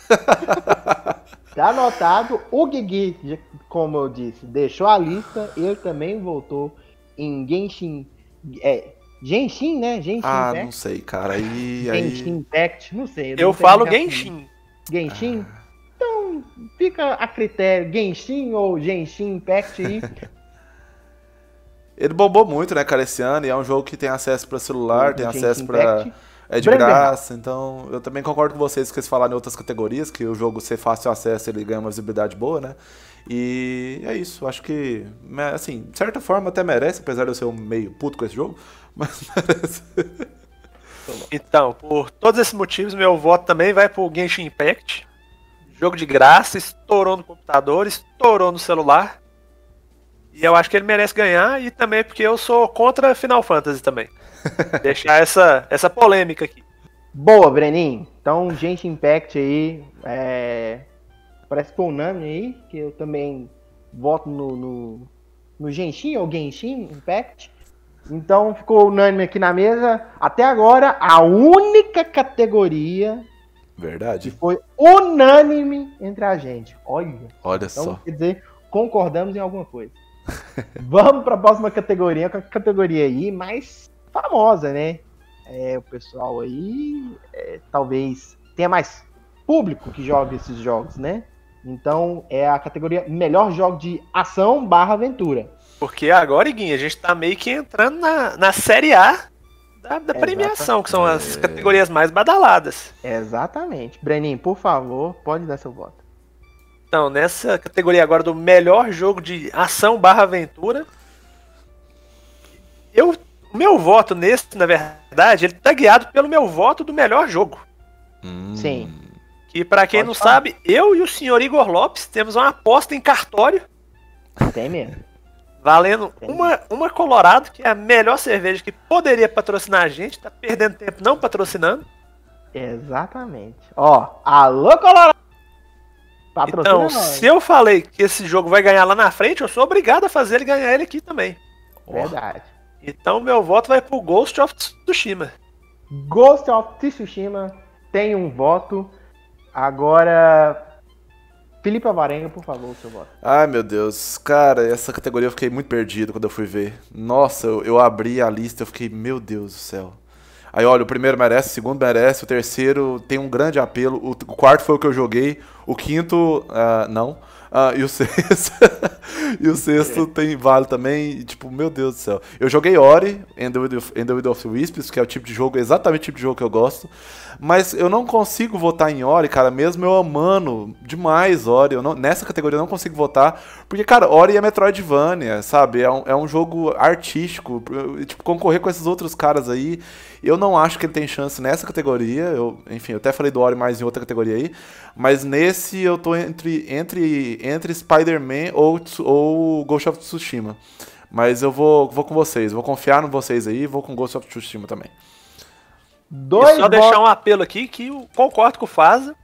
Speaker 1: Tá anotado. O Guigui, já- como eu disse, deixou a lista. Ele também voltou em Genshin. É, Genshin, né? Genshin
Speaker 4: ah, não
Speaker 1: Impact.
Speaker 4: sei, cara. Aí.
Speaker 1: Genshin
Speaker 4: aí...
Speaker 1: Impact, não sei.
Speaker 2: Eu
Speaker 1: não tenho
Speaker 2: falo
Speaker 1: ligação.
Speaker 2: Genshin.
Speaker 1: Genshin? Então, fica a critério. Genshin ou Genshin Impact aí.
Speaker 4: Ele bombou muito, né, cara, esse ano. E é um jogo que tem acesso pra celular, tem
Speaker 1: Genshin
Speaker 4: acesso pra.
Speaker 1: Impact.
Speaker 4: É de graça, então eu também concordo com vocês que eles falaram em outras categorias, que o jogo ser fácil acesso ele ganha uma visibilidade boa, né? E é isso, acho que, me- assim, de certa forma até merece, apesar de eu ser um meio puto com esse jogo, mas merece.
Speaker 2: Então, por todos esses motivos, meu voto também vai pro Genshin Impact. Jogo de graça, estourou no computador, estourou no celular. E eu acho que ele merece ganhar, e também porque eu sou contra Final Fantasy também. Deixar essa, essa polêmica aqui.
Speaker 1: Boa, Breninho. Então, Genshin Impact aí. É... Parece que foi unânime aí, que eu também voto no, no, no Genshin ou Genshin Impact. Então, ficou unânime aqui na mesa. Até agora, a única categoria que
Speaker 4: Verdade.
Speaker 1: foi unânime entre a gente. Olha.
Speaker 4: Olha
Speaker 1: Então,
Speaker 4: só.
Speaker 1: quer dizer, concordamos em alguma coisa. Vamos para a próxima categoria, com a categoria aí mais famosa, né? É, o pessoal aí é, talvez tenha mais público que joga esses jogos, né? Então é a categoria melhor jogo de ação barra aventura.
Speaker 2: Porque agora, Iguinho, a gente tá meio que entrando na, na série A da, da premiação, que são as
Speaker 4: É.
Speaker 2: categorias mais badaladas.
Speaker 1: Exatamente. Breninho, por favor, pode dar seu voto.
Speaker 2: Então, nessa categoria agora do melhor jogo de ação barra aventura, eu, o meu voto nesse, na verdade, ele tá guiado pelo meu voto do melhor jogo.
Speaker 4: Hum.
Speaker 1: Sim.
Speaker 2: Que pra quem
Speaker 1: Pode
Speaker 2: não
Speaker 1: falar.
Speaker 2: sabe, eu e o senhor Igor Lopes temos uma aposta em cartório
Speaker 1: Tem mesmo.
Speaker 2: Valendo uma, uma Colorado, que é a melhor cerveja que poderia patrocinar a gente, tá perdendo tempo não patrocinando.
Speaker 1: Exatamente. Ó, alô Colorado! Patrocina
Speaker 2: Então,
Speaker 1: nós.
Speaker 2: se eu falei que esse jogo vai ganhar lá na frente, eu sou obrigado a fazer ele ganhar ele aqui também.
Speaker 1: Verdade.
Speaker 2: Então meu voto vai pro Ghost of Tsushima.
Speaker 1: Ghost of Tsushima tem um voto. Agora, Felipe Avarenga, por favor, o seu voto.
Speaker 4: Ai, meu Deus. Cara, essa categoria eu fiquei muito perdido quando eu fui ver. Nossa, eu, eu abri a lista eu fiquei, meu Deus do céu. Aí, olha, o primeiro merece, o segundo merece, o terceiro tem um grande apelo, o, o quarto foi o que eu joguei, o quinto, uh, não. Uh, e o sexto. e o sexto tem vale também. E, tipo, meu Deus do céu. Eu joguei Ori, End the Wind of Wisps, que é o tipo de jogo, exatamente o tipo de jogo que eu gosto. Mas eu não consigo votar em Ori, cara, mesmo eu amando demais Ori. Eu não, nessa categoria eu não consigo votar. Porque, cara, Ori é Metroidvania, sabe? É um, é um jogo artístico. Tipo, concorrer com esses outros caras aí. Eu não acho que ele tem chance nessa categoria. Eu, enfim, eu até falei do Ori mais em outra categoria aí. Mas nesse eu tô entre, entre, entre Spider-Man ou, ou Ghost of Tsushima. Mas eu vou, vou com vocês, vou confiar em vocês aí, vou com Ghost of Tsushima também.
Speaker 2: Dois e só deixar um apelo aqui que eu concordo com o Faza.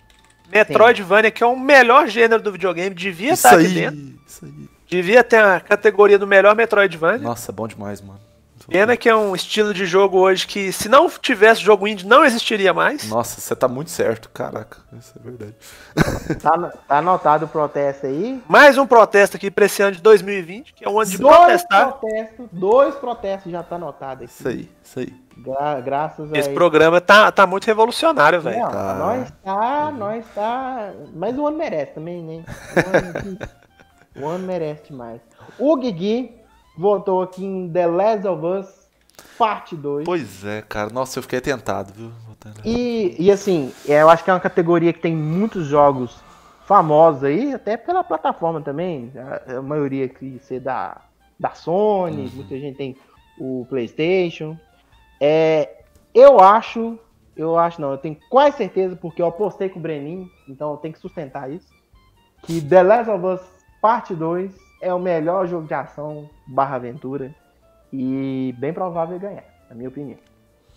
Speaker 2: Metroidvania, que é o melhor gênero do videogame, devia isso estar aqui aí, dentro. Isso aí. Devia ter a categoria do melhor Metroidvania.
Speaker 4: Nossa, bom demais, mano.
Speaker 2: Pena que é um estilo de jogo hoje que, se não tivesse jogo indie, não existiria mais.
Speaker 4: Nossa, você tá muito certo, caraca. Isso é verdade.
Speaker 1: Tá, tá anotado o protesto aí?
Speaker 2: Mais um protesto aqui pra esse ano de 2020, que é um ano de dois protestar.
Speaker 1: Protestos, dois protestos já tá anotado aqui.
Speaker 4: Isso aí, isso aí.
Speaker 1: Gra graças
Speaker 2: a Esse programa tá, tá muito revolucionário, velho.
Speaker 1: Tá. Nós tá, nós tá. Mas o ano merece também, né? O ano, o ano merece demais. O Guigui votou aqui em The Last of Us Parte 2.
Speaker 4: Pois é, cara. Nossa, eu fiquei tentado, viu?
Speaker 1: E, e assim, é, eu acho que é uma categoria que tem muitos jogos famosos aí, até pela plataforma também. A, a maioria aqui ser da, da Sony, uhum. muita gente tem o PlayStation. É, eu acho, eu acho não, eu tenho quase certeza, porque eu apostei com o Breninho, então eu tenho que sustentar isso, que The Last of Us Parte 2 é o melhor jogo de ação barra aventura e bem provável ganhar, na minha opinião.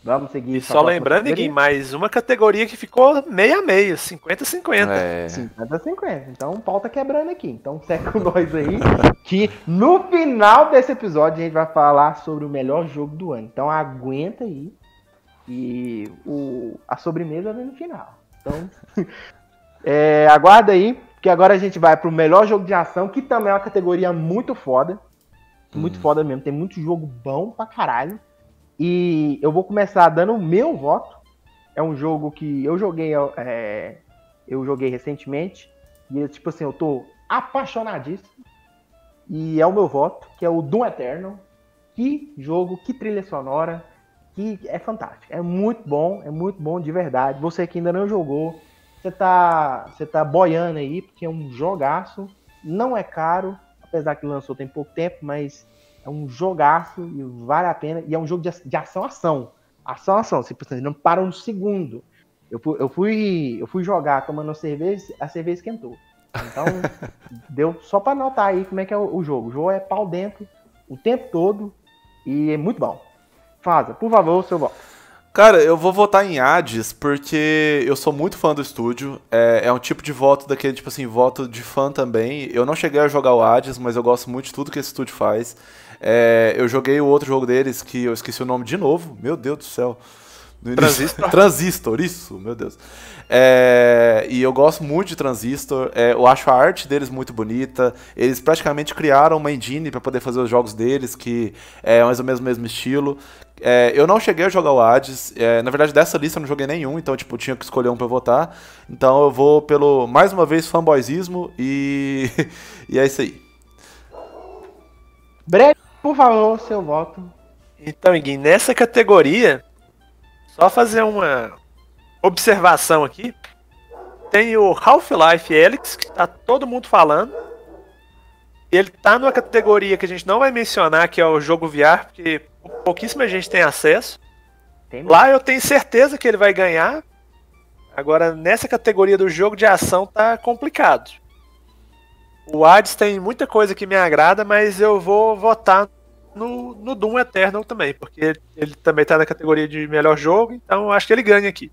Speaker 1: Vamos seguir.
Speaker 2: E só lembrando, Gui, mais uma categoria que ficou meia meia, 50-50.
Speaker 1: É. 50-50. Então o pau tá quebrando aqui. Então segue com nós aí. que no final desse episódio a gente vai falar sobre o melhor jogo do ano. Então aguenta aí. E o, a sobremesa vem no final. Então é, aguarda aí. Porque agora a gente vai pro melhor jogo de ação, que também é uma categoria muito foda. Muito hum. foda mesmo. Tem muito jogo bom pra caralho. E eu vou começar dando o meu voto. É um jogo que eu joguei, é, eu joguei recentemente. E tipo assim, eu tô apaixonadíssimo. E é o meu voto, que é o Doom Eternal. Que jogo, que trilha sonora, que é fantástico. É muito bom, é muito bom de verdade. Você que ainda não jogou, você tá, você tá boiando aí, porque é um jogaço. Não é caro, apesar que lançou tem pouco tempo, mas é um jogaço e vale a pena. E é um jogo de, de ação-ação. Ação-ação. Você tipo, não para um segundo. Eu fui, eu fui, eu fui jogar tomando cerveja, a cerveja esquentou. Então, deu só para notar aí como é que é o, o, jogo. O jogo é pau dentro o tempo todo e é muito bom. Faza, por favor, seu voto.
Speaker 4: Cara, eu vou votar em Hades porque eu sou muito fã do estúdio. É, é, um tipo de voto daquele, tipo assim, voto de fã também. Eu não cheguei a jogar o Hades, mas eu gosto muito de tudo que esse estúdio faz. É, eu joguei o outro jogo deles, que eu esqueci o nome de novo. Meu Deus do céu.
Speaker 2: Transistor.
Speaker 4: Transistor, isso, meu Deus. É, e eu gosto muito de Transistor. É, eu acho a arte deles muito bonita. Eles praticamente criaram uma engine para poder fazer os jogos deles, que é mais ou menos o mesmo estilo. É, eu não cheguei a jogar o Hades. É, na verdade, dessa lista eu não joguei nenhum, então tipo, tinha que escolher um para votar. Então eu vou pelo, mais uma vez, fanboyzismo e, e é isso aí.
Speaker 1: Breve, por favor, seu voto.
Speaker 2: Então, Iguin, nessa categoria, só fazer uma observação aqui. Tem o Half-Life Helix, que tá todo mundo falando. Ele tá numa categoria que a gente não vai mencionar, que é o jogo VR, porque pouquíssima gente tem acesso. Tem Lá eu tenho certeza que ele vai ganhar. Agora, nessa categoria do jogo de ação, tá complicado. O Hades tem muita coisa que me agrada, mas eu vou votar no, no Doom Eternal também, porque ele também tá na categoria de melhor jogo, então acho que ele ganha aqui.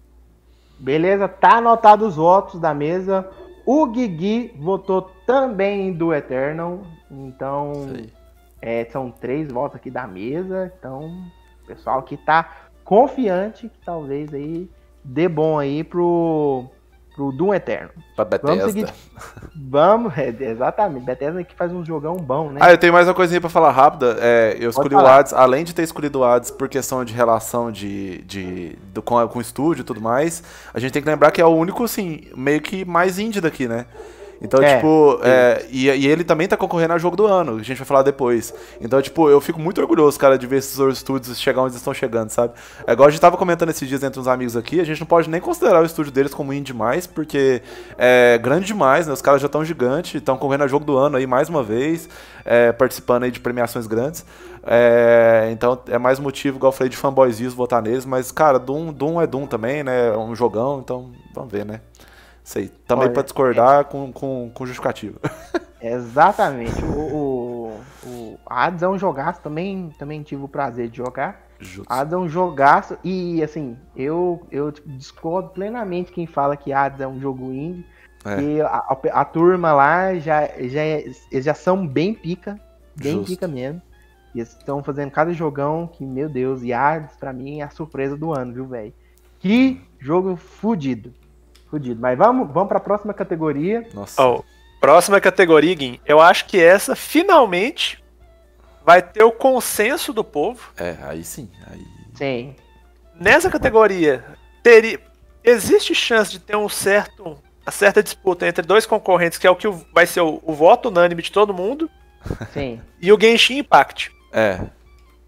Speaker 1: Beleza, tá anotado os votos da mesa. O Guigui votou também do Eternal. Então, é, são três votos aqui da mesa. Então, o pessoal que tá confiante que talvez aí dê bom aí pro, pro Doom Eterno.
Speaker 4: Pra
Speaker 1: Vamos
Speaker 4: Bethesda.
Speaker 1: seguir. Vamos, é, exatamente. Bethesda que faz um jogão bom, né?
Speaker 4: Ah, eu tenho mais uma coisinha pra falar rápida. É, eu escolhi o. Hades, além de ter escolhido o Hades por questão de relação de, de, do, com, com o estúdio e tudo mais, a gente tem que lembrar que é o único, assim, meio que mais indie daqui, né? Então,
Speaker 1: É,
Speaker 4: tipo, é, e, e ele também tá concorrendo a jogo do ano, a gente vai falar depois. Então, tipo, eu fico muito orgulhoso, cara, de ver esses outros estúdios chegar onde eles estão chegando, sabe? É igual a gente tava comentando esses dias entre uns amigos aqui, a gente não pode nem considerar o estúdio deles como indie demais, porque é grande demais, né? Os caras já estão gigantes, estão concorrendo a jogo do ano aí mais uma vez, é, participando aí de premiações grandes. É, então é mais motivo, igual eu falei, de fanboyzios votar neles, mas, cara, Doom, Doom é Doom também, né? É um jogão, então vamos ver, né? Isso aí. Também pra discordar com, com, com justificativa.
Speaker 1: Exatamente. O, o, o Hades é um jogaço, também, também tive o prazer de jogar.
Speaker 4: Justo.
Speaker 1: Hades é um jogaço e, assim, eu, eu tipo, discordo plenamente quem fala que Hades é um jogo indie.
Speaker 4: É.
Speaker 1: E a, a- a turma lá já, já, é- eles já são bem pica, bem
Speaker 4: Justo.
Speaker 1: pica mesmo. E eles estão fazendo cada jogão que, meu Deus, e Hades pra mim é a surpresa do ano, viu, velho? Que jogo fudido. Fudido. Mas vamos, vamos pra próxima categoria.
Speaker 4: Nossa.
Speaker 2: Ó, próxima categoria, Guim. Eu acho que essa finalmente vai ter o consenso do povo.
Speaker 4: É, aí sim. Aí...
Speaker 1: Sim.
Speaker 2: Nessa categoria, teria, existe chance de ter um certo, uma certa disputa entre dois concorrentes, que é o que vai ser o, o voto unânime de todo mundo,
Speaker 1: Sim.
Speaker 2: e o Genshin Impact.
Speaker 4: É.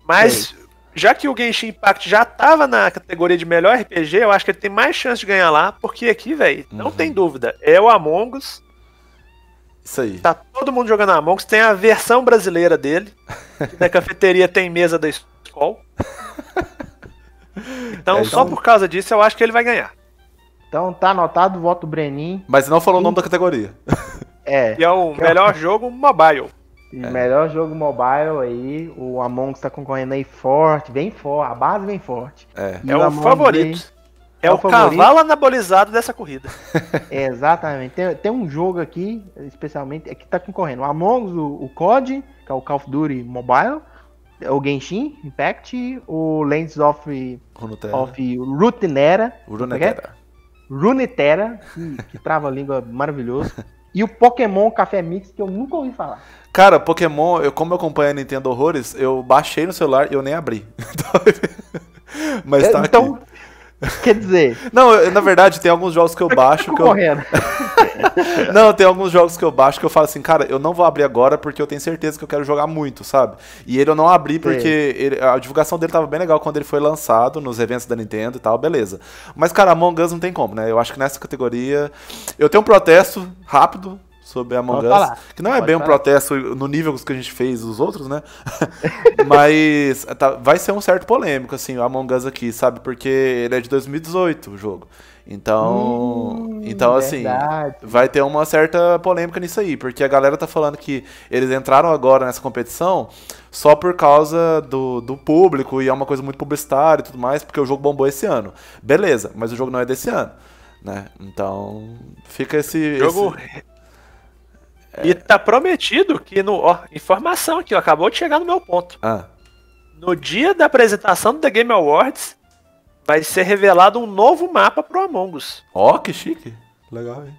Speaker 2: Mas, já que o Genshin Impact já tava na categoria de melhor RPG, eu acho que ele tem mais chance de ganhar lá, porque aqui, velho, não
Speaker 4: Uhum.
Speaker 2: tem dúvida, é o Among Us,
Speaker 4: Isso aí.
Speaker 2: tá todo mundo jogando Among Us, tem a versão brasileira dele, que na cafeteria tem mesa da escola. Então,
Speaker 4: É,
Speaker 2: só
Speaker 1: então-
Speaker 2: por causa disso, eu acho que ele vai ganhar.
Speaker 1: Então tá anotado o voto Brenin.
Speaker 4: Mas não falou o nome da categoria.
Speaker 1: É.
Speaker 2: E é o melhor jogo mobile.
Speaker 1: E melhor jogo mobile aí. O Among Us tá concorrendo aí forte, bem forte. A base vem forte.
Speaker 4: É.
Speaker 2: É o
Speaker 1: Among
Speaker 2: favorito. É,
Speaker 1: É
Speaker 2: o,
Speaker 1: o favorito.
Speaker 2: cavalo anabolizado dessa corrida.
Speaker 1: exatamente. Tem, tem um jogo aqui, especialmente, é que tá concorrendo. O Among Us, o, o COD, que é o Call of Duty Mobile. O Genshin Impact. O Lands of,
Speaker 4: Runeterra.
Speaker 1: of Rutinera.
Speaker 4: Runeterra.
Speaker 1: Runeterra, que, que trava a língua maravilhoso. E o Pokémon Café Mix, que eu nunca ouvi falar.
Speaker 4: Cara, Pokémon, eu, como eu acompanho a Nintendo Horrores, eu baixei no celular e eu nem abri. Mas tá
Speaker 1: então,
Speaker 4: aqui.
Speaker 1: quer dizer,
Speaker 4: Não, eu- na verdade, tem alguns jogos que eu baixo que eu. Não, tem alguns jogos que eu baixo que eu falo assim, cara, eu não vou abrir agora porque eu tenho certeza que eu quero jogar muito, sabe? E ele eu não abri porque ele- a divulgação dele tava bem legal quando ele foi lançado nos eventos da Nintendo e tal, beleza. Mas, cara, Among Us não tem como, né? Eu acho que nessa categoria. Eu tenho um protesto rápido sobre Among Us.
Speaker 1: falar.
Speaker 4: Que não é
Speaker 1: Pode
Speaker 4: bem um
Speaker 1: falar.
Speaker 4: protesto no nível que a gente fez os outros, né? Mas tá- vai ser um certo polêmico, assim, o Among Us aqui, sabe? Porque ele é de 2018, o jogo. Então,
Speaker 1: Hum,
Speaker 4: então assim,
Speaker 1: verdade.
Speaker 4: vai ter uma certa polêmica nisso aí, porque a galera tá falando que eles entraram agora nessa competição só por causa do, do público e é uma coisa muito publicitária e tudo mais, porque o jogo bombou esse ano. Beleza, mas o jogo não é desse ano, né? Então, fica esse...
Speaker 2: Jogo.
Speaker 4: esse-
Speaker 2: E tá prometido que no. Ó, informação aqui, ó, acabou de chegar no meu ponto.
Speaker 4: Ah,
Speaker 2: No dia da apresentação do The Game Awards, vai ser revelado um novo mapa pro Among Us.
Speaker 4: ó, que chique. Legal, hein?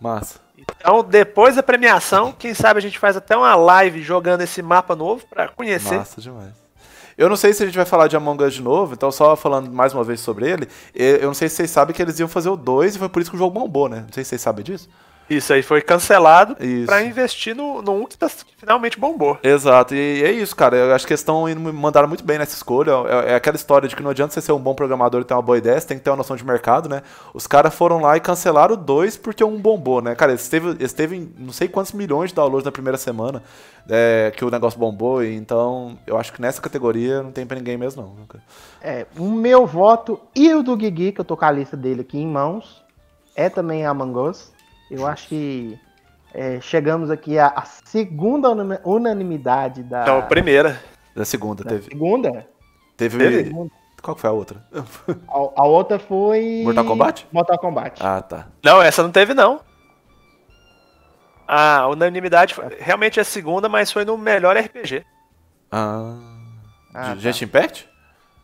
Speaker 4: Massa.
Speaker 2: Então, depois da premiação, quem sabe a gente faz até uma live jogando esse mapa novo pra conhecer.
Speaker 4: Massa demais. Eu não sei se a gente vai falar de Among Us de novo, então só falando mais uma vez sobre ele, eu eu não sei se vocês sabem que eles iam fazer o 2 e foi por isso que o jogo bombou, né? Não sei se vocês sabem disso.
Speaker 2: Isso aí foi cancelado pra investir no, no um que, tá- que finalmente bombou.
Speaker 4: Exato, e é isso, cara. Eu acho que eles estão indo, mandaram muito bem nessa escolha. É, é aquela história de que não adianta você ser um bom programador e ter uma boa ideia, você tem que ter uma noção de mercado, né? Os caras foram lá e cancelaram 2 porque um bombou, né? Cara, eles teve, eles teve não sei quantos milhões de downloads na primeira semana é, que o negócio bombou, e então eu acho que nessa categoria não tem pra ninguém mesmo, não.
Speaker 1: É, o meu voto e o do Guigui, que eu tô com a lista dele aqui em mãos, é também Among Us. Eu acho que é, chegamos aqui à, à segunda unani- unanimidade da,
Speaker 2: Então, primeira.
Speaker 4: Da segunda,
Speaker 1: da
Speaker 4: teve.
Speaker 1: segunda.
Speaker 4: Teve.
Speaker 2: Teve?
Speaker 4: Qual foi a outra?
Speaker 1: A, a outra foi.
Speaker 4: Mortal Kombat?
Speaker 1: Mortal Kombat.
Speaker 4: Ah, tá.
Speaker 2: Não, essa não teve, não. A unanimidade foi- realmente é a segunda, mas foi no melhor RPG.
Speaker 4: Ah.
Speaker 1: Ah, tá.
Speaker 4: Impact?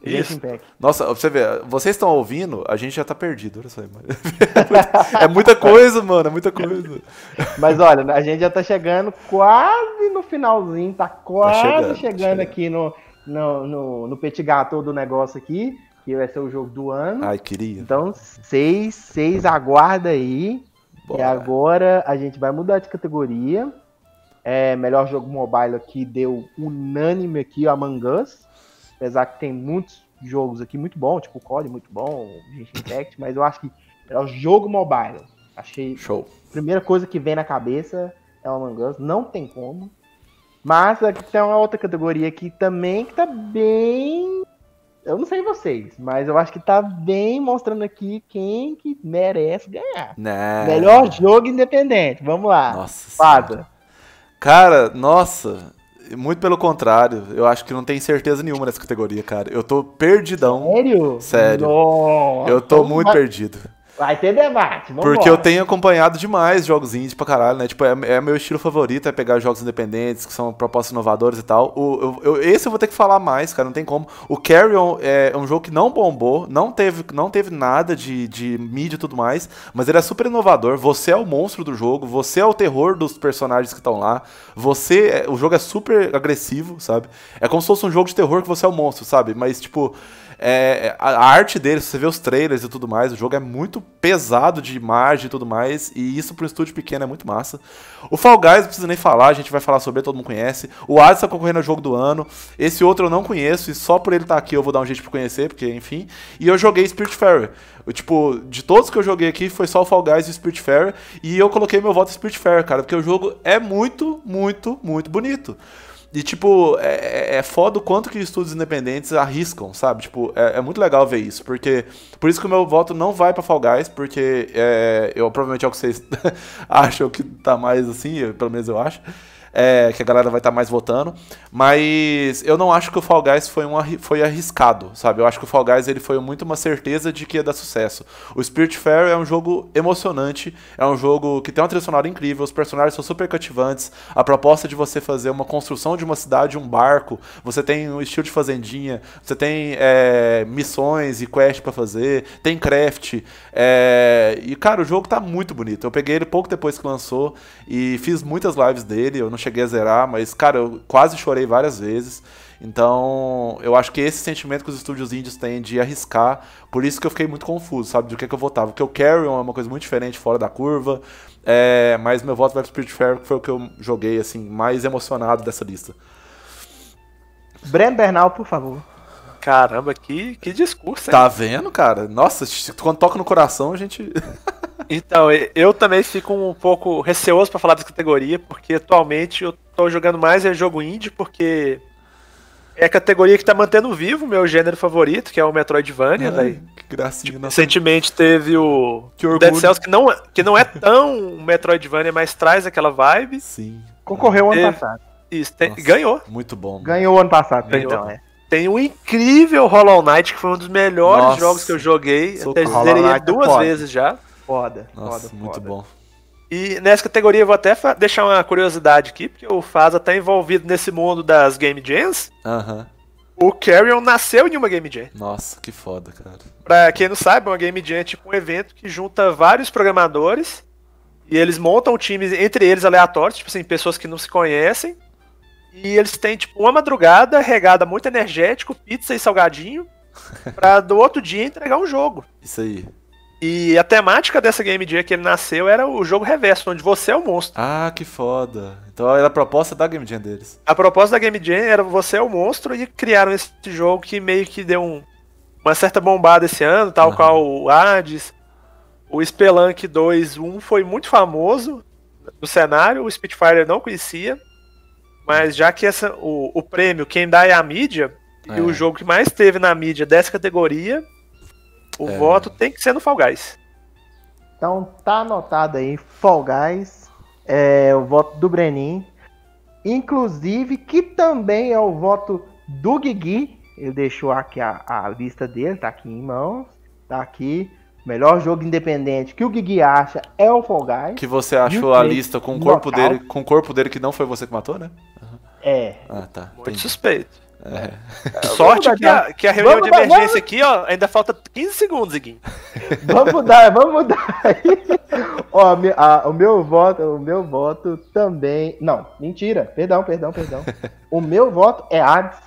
Speaker 2: Isso.
Speaker 4: Nossa, pra você ver, vocês estão ouvindo, a gente já tá perdido. Olha só, mano. É muita coisa, mano, é muita coisa.
Speaker 1: Mas olha, a gente já tá chegando quase no finalzinho, tá quase
Speaker 4: chegando,
Speaker 1: chegando,
Speaker 4: chegando.
Speaker 1: aqui no, no, no, no petit gâteau do negócio aqui, que vai ser o jogo do ano.
Speaker 4: Ai, queria.
Speaker 1: Então, seis, seis aguarda aí. E
Speaker 4: Bora.
Speaker 1: agora a gente vai mudar de categoria. É, melhor jogo mobile aqui deu unânime aqui o Among Us. Apesar que tem muitos jogos aqui muito bons, tipo o COD muito bom, o Impact, mas eu acho que melhor jogo mobile. Achei
Speaker 4: Show.
Speaker 1: primeira coisa que vem na cabeça é o Among Us, não tem como. Mas aqui tem uma outra categoria aqui também que tá bem. Eu não sei vocês, mas eu acho que tá bem mostrando aqui quem que merece ganhar.
Speaker 4: Né.
Speaker 1: Melhor jogo independente. Vamos lá.
Speaker 4: Nossa.
Speaker 1: Fada.
Speaker 4: Cara, nossa. Muito pelo contrário. Eu acho que não tem certeza nenhuma nessa categoria, cara. Eu tô perdidão.
Speaker 1: Sério?
Speaker 4: Sério. Eu tô muito perdido.
Speaker 1: Vai ter debate. Vamos
Speaker 4: Porque eu tenho acompanhado demais jogos indie pra caralho, né? Tipo, é, é meu estilo favorito, é pegar jogos independentes, que são propostas inovadoras e tal. O, eu- eu- esse eu vou ter que falar mais, cara, não tem como. O Carrion é um jogo que não bombou, não teve, não teve nada de, de mídia e tudo mais, mas ele é super inovador. Você é o monstro do jogo, você é o terror dos personagens que estão lá. Você, é- o jogo é super agressivo, sabe? É como se fosse um jogo de terror que você é o monstro, sabe? Mas, tipo, é, a, arte dele, você vê os trailers e tudo mais, o jogo é muito pesado de imagem e tudo mais, e isso para um estúdio pequeno é muito massa. O Fall Guys, não precisa nem falar, a gente vai falar sobre ele, todo mundo conhece. O Hades tá concorrendo ao jogo do ano. Esse outro eu não conheço, e só por ele estar aqui eu vou dar um jeito pra conhecer, porque, enfim. E eu joguei Spiritfarer. Eu, tipo, de todos que eu joguei aqui, foi só o Fall Guys e o Spiritfarer, e eu coloquei meu voto em Spiritfarer, cara, porque o jogo é muito, muito, muito bonito. E, tipo, é, é- é foda o quanto que estúdios independentes arriscam, sabe? Tipo, é, é muito legal ver isso, porque... Por isso que o meu voto não vai pra Fall Guys, porque é, eu provavelmente é o que vocês acham que tá mais assim, pelo menos eu acho. É, que a galera vai estar mais votando. Mas eu não acho que o Fall Guys foi, um, foi arriscado, sabe? Eu acho que o Fall Guys ele foi muito uma certeza de que ia dar sucesso. O Spiritfarer é um jogo emocionante, é um jogo que tem uma trilha sonora incrível, os personagens são super cativantes, a proposta de você fazer uma construção de uma cidade, um barco, você tem um estilo de fazendinha, você tem é, missões e quests pra fazer, tem craft, é, e cara, o jogo tá muito bonito. Eu peguei ele pouco depois que lançou e fiz muitas lives dele, eu não cheguei a zerar, mas cara, eu quase chorei várias vezes. Então, eu acho que esse sentimento que os estúdios índios têm de arriscar, por isso que eu fiquei muito confuso, sabe, do que, que eu votava. Porque o Carrion é uma coisa muito diferente, fora da curva, é, mas meu voto vai pro Spiritfarer, que foi o que eu joguei, assim, mais emocionado dessa lista.
Speaker 1: Breno Bernal, por favor.
Speaker 2: Caramba, que, que discurso, hein?
Speaker 4: Tá vendo, cara? Nossa, quando toca no coração, a gente...
Speaker 2: Então, eu também fico um pouco receoso pra falar dessa categoria, porque atualmente eu tô jogando mais é jogo indie, porque é a categoria que tá mantendo vivo o meu gênero favorito, que é o Metroidvania,
Speaker 4: Ai,
Speaker 2: velho.
Speaker 4: que gracinha, nossa.
Speaker 2: Recentemente teve o
Speaker 4: Que orgulho.
Speaker 2: Dead Cells, que não, que não é tão Metroidvania, mas traz aquela vibe.
Speaker 4: Sim,
Speaker 1: Concorreu ano
Speaker 2: Teve.
Speaker 1: passado.
Speaker 2: Isso, tem-
Speaker 4: Nossa.
Speaker 2: ganhou.
Speaker 4: muito bom.
Speaker 1: Ganhou ano passado,
Speaker 2: Ganhou.
Speaker 1: perdão, é.
Speaker 2: Tem o incrível Hollow Knight, que foi um dos melhores
Speaker 4: Nossa.
Speaker 2: jogos que eu joguei.
Speaker 4: Socorro.
Speaker 2: Até
Speaker 1: Hollow
Speaker 2: zerei ele
Speaker 1: é
Speaker 2: duas
Speaker 1: foda.
Speaker 2: vezes já.
Speaker 1: Foda,
Speaker 4: Nossa,
Speaker 1: foda,
Speaker 4: muito
Speaker 1: foda.
Speaker 4: bom.
Speaker 2: E nessa categoria eu vou até deixar uma curiosidade aqui, porque o Faza tá envolvido nesse mundo das Game Jams.
Speaker 4: Aham.
Speaker 2: O Carrion nasceu em uma Game Jam.
Speaker 4: Nossa, que foda, cara.
Speaker 2: Pra quem não sabe, uma Game Jam é tipo um evento que junta vários programadores e eles montam times entre eles aleatórios, tipo assim, pessoas que não se conhecem. E eles têm tipo uma madrugada regada muito energético, pizza e salgadinho, pra do outro dia entregar um jogo.
Speaker 4: Isso aí.
Speaker 2: E a temática dessa Game Jam que ele nasceu era o jogo reverso, onde você é o monstro.
Speaker 4: Ah, que foda. Então era a proposta da Game Jam deles.
Speaker 2: A proposta da Game Jam era você é o monstro e criaram esse jogo que meio que deu um- uma certa bombada esse ano, tal
Speaker 4: Aham.
Speaker 2: qual o Hades. O Spelunk 2, 1 foi muito famoso no cenário, o Spitfire não conhecia. Mas já que essa, o, o prêmio, quem dá é a mídia,
Speaker 4: É.
Speaker 2: e o jogo que mais teve na mídia dessa categoria, o
Speaker 4: É.
Speaker 2: voto tem que ser no Fall Guys.
Speaker 1: Então tá anotado aí, Fall Guys, é o voto do Brenin, inclusive que também é o voto do Guigui, ele deixou aqui a, a lista dele, tá aqui em mãos, tá aqui, melhor jogo independente que o Guigui acha é o Fall Guys,
Speaker 4: Que você achou a lista com o corpo
Speaker 1: Knockout.
Speaker 4: dele, com o corpo dele que não foi você que matou, né?
Speaker 1: é,
Speaker 4: Ah, tá.
Speaker 2: Muito
Speaker 4: entendi.
Speaker 2: suspeito.
Speaker 4: É.
Speaker 2: Sorte
Speaker 1: Vamos
Speaker 2: que a, que a reunião de
Speaker 1: Vamos dar-
Speaker 2: emergência aqui, ó, ainda falta 15 segundos, Iguinho.
Speaker 1: Vamos mudar, vamos mudar aí. Ó, a- o meu voto, o meu voto também. Não, mentira. Perdão, perdão, perdão. O meu voto é Hades.